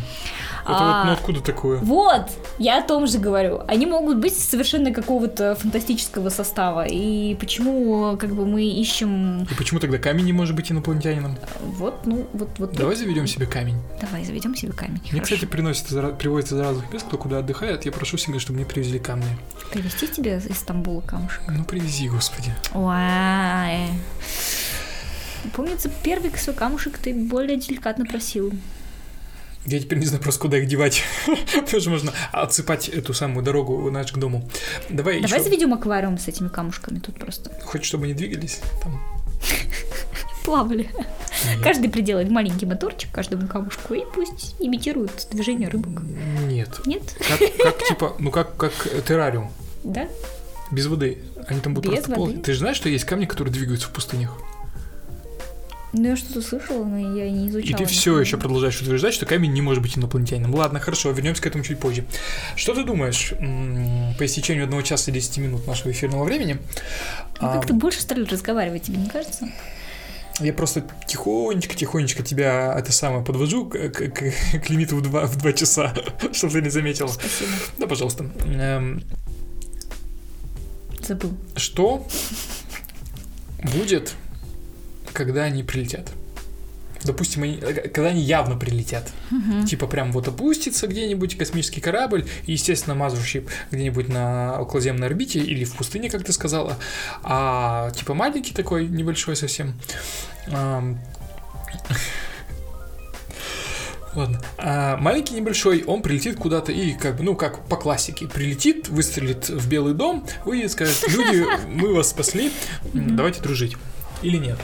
Это А, вот, ну откуда такое? Вот, я о том же говорю. Они могут быть совершенно какого-то фантастического состава. И почему, как бы, мы ищем... И почему тогда камень не может быть инопланетянином? Вот, ну, вот, вот. Давай заведем себе камень. Давай, заведем себе камень. Мне, Хорошо. кстати, ра- привозят из разных мест, кто куда отдыхает. Я прошу всегда, чтобы мне привезли камни. Привезти тебе из Стамбула камушек? Ну, привези, господи. Ой. Помнится, первый свой камушек ты более деликатно просил. Я теперь не знаю просто, куда их девать. Потому что можно отсыпать эту самую дорогу знаешь, к дому. Давай, Давай еще. заведем аквариум с этими камушками тут просто. Хоть чтобы они двигались. Там. Плавали. Нет. Каждый приделает маленький моторчик каждому камушку и пусть имитирует движение рыбок. Нет. Нет? Как, как типа, ну как, как террариум. Да? Без воды. Они там будут Без просто воды? Ты же знаешь, что есть камни, которые двигаются в пустынях? Ну, я что-то слышала, но я не изучала. И ты все еще продолжаешь утверждать, что камень не может быть инопланетянином. Ладно, хорошо, вернемся к этому чуть позже. Что ты думаешь по истечению одного часа и 10 минут нашего эфирного времени? А, как-то больше стали разговаривать, тебе не кажется? Я просто тихонечко-тихонечко тебя это самое подвожу к, к- к- к лимиту в 2, в два часа, чтобы ты не заметил. Спасибо. Да, пожалуйста. Эм, Забыл. Что будет, когда они прилетят? Допустим, они, э, когда они явно прилетят. Мгм. Типа прям вот опустится где-нибудь космический корабль, и, естественно, мазурщик где-нибудь на околоземной орбите или в пустыне, как ты сказала, а типа маленький такой, небольшой совсем. Ладно. А маленький небольшой, он прилетит куда-то и как бы, ну, как по классике, прилетит, выстрелит в Белый дом, выйдет, скажет, люди, мы вас спасли, давайте дружить. Или нет?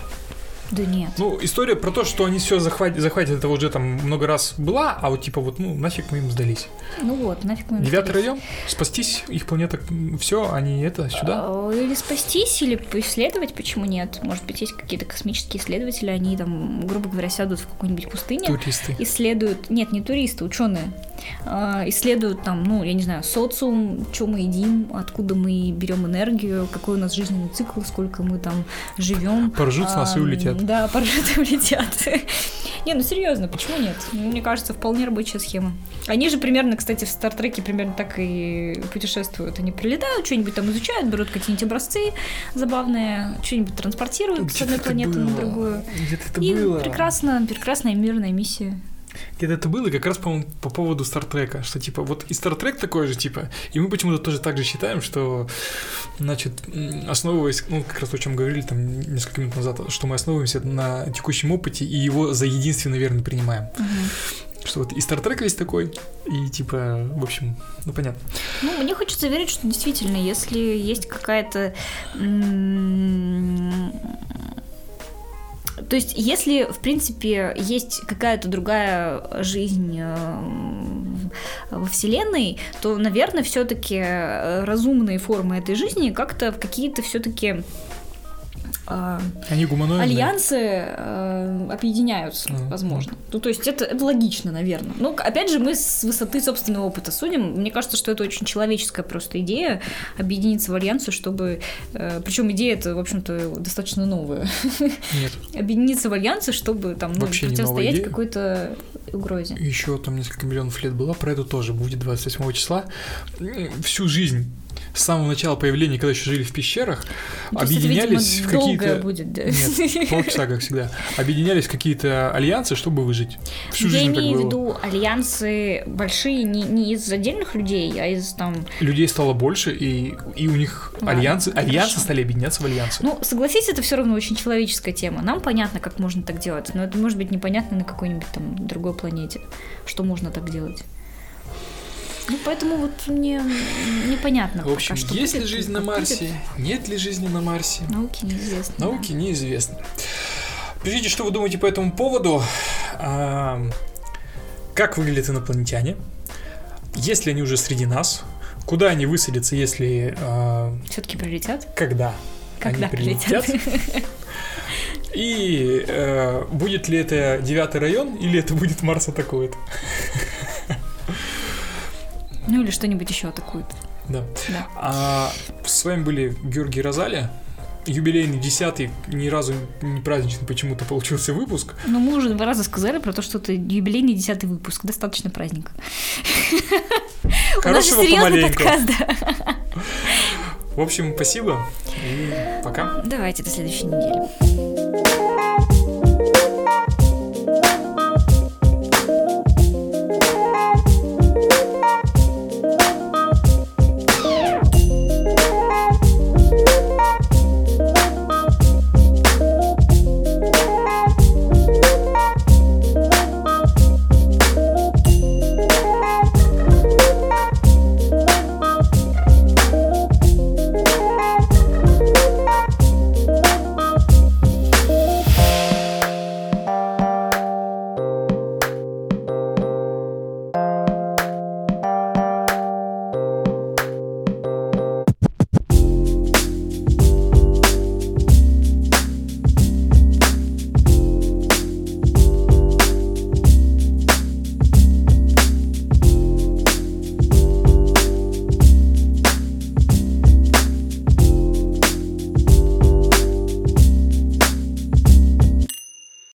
Да нет. Ну, история про то, что они все захватят, захватят, это уже там много раз была, а вот типа вот, ну, нафиг мы им сдались. Ну вот, нафиг мы... Девятый сдались. район, спастись, их планета, все, они это, сюда. А, Или спастись, или поисследовать, почему нет? Может быть, есть какие-то космические исследователи, они там, грубо говоря, сядут в какой-нибудь пустыне, Туристы. исследуют, нет, не туристы, ученые, исследуют там, ну, я не знаю, социум, что мы едим, откуда мы берем энергию, какой у нас жизненный цикл, сколько мы там живем. Поржут с нас и А, улетят. Да, поржут и улетят. Не, ну серьезно, почему нет? Мне кажется, вполне рабочая схема. Они же примерно, кстати, в Стартреке примерно так и путешествуют. Они прилетают, что-нибудь там изучают, берут какие-нибудь образцы забавные, что-нибудь транспортируют с одной планеты на другую. Где-то это И было. прекрасно, прекрасная мирная миссия. Где-то это было как раз, по-моему, по поводу Стартрека, что типа вот и Стартрек такой же, типа, и мы почему-то тоже так же считаем, что, значит, основываясь, ну, как раз о чем говорили там несколько минут назад, что мы основываемся на текущем опыте и его за единственно верно принимаем. Мгм. Что вот и Стартрек весь такой, и типа, в общем, ну понятно. Ну, мне хочется верить, что действительно, если есть какая-то... То есть, если, в принципе, есть какая-то другая жизнь эм, во Вселенной, то, наверное, все-таки разумные формы этой жизни как-то в какие-то все-таки Они гуманоидные. альянсы э, объединяются, Мгм. возможно. Ну, то есть это, это логично, наверное. Ну, опять же, мы с высоты собственного опыта судим. Мне кажется, что это очень человеческая просто идея объединиться в альянсы, чтобы... причем идея это, в общем-то, достаточно новая. Нет. Объединиться в альянсы, чтобы там ну, Вообще противостоять какой-то угрозе. Еще там несколько миллионов лет было, про это тоже будет 28 числа. Всю жизнь с самого начала появления, когда еще жили в пещерах, Ну, то есть это, объединялись видимо, в какие-то... будет, да. Нет, полчаса, как всегда. Объединялись в какие-то альянсы, чтобы выжить. Всю Я жизнь имею в виду альянсы большие не, не из отдельных людей, а из там Людей стало больше, и, и у них Ладно, альянсы, альянсы стали объединяться в альянсы. Ну, согласись, это все равно очень человеческая тема. Нам понятно, как можно так делать, но это может быть непонятно на какой-нибудь там другой планете, что можно так делать. Ну, поэтому вот мне непонятно. в общем, пока, что есть ли будет, жизнь как на будет. Марсе, нет ли жизни на Марсе, Науки неизвестно. да. науки неизвестно. Пишите, что вы думаете по этому поводу. А, Как выглядят инопланетяне? Есть ли они уже среди нас? Куда они высадятся, если... а, Все-таки прилетят? Когда? Когда они прилетят? прилетят? И э, будет ли это девятый район, или это будет Марс атакует? Ну или что-нибудь еще атакует. Да. да. А, с вами были Георгий Розали. Юбилейный десятый, ни разу не праздничный почему-то получился выпуск. Ну, мы уже два раза сказали про то, что это юбилейный десятый выпуск. Достаточно праздника. У нас же серьезный подкаст, да. В общем, спасибо и пока. Давайте до следующей недели.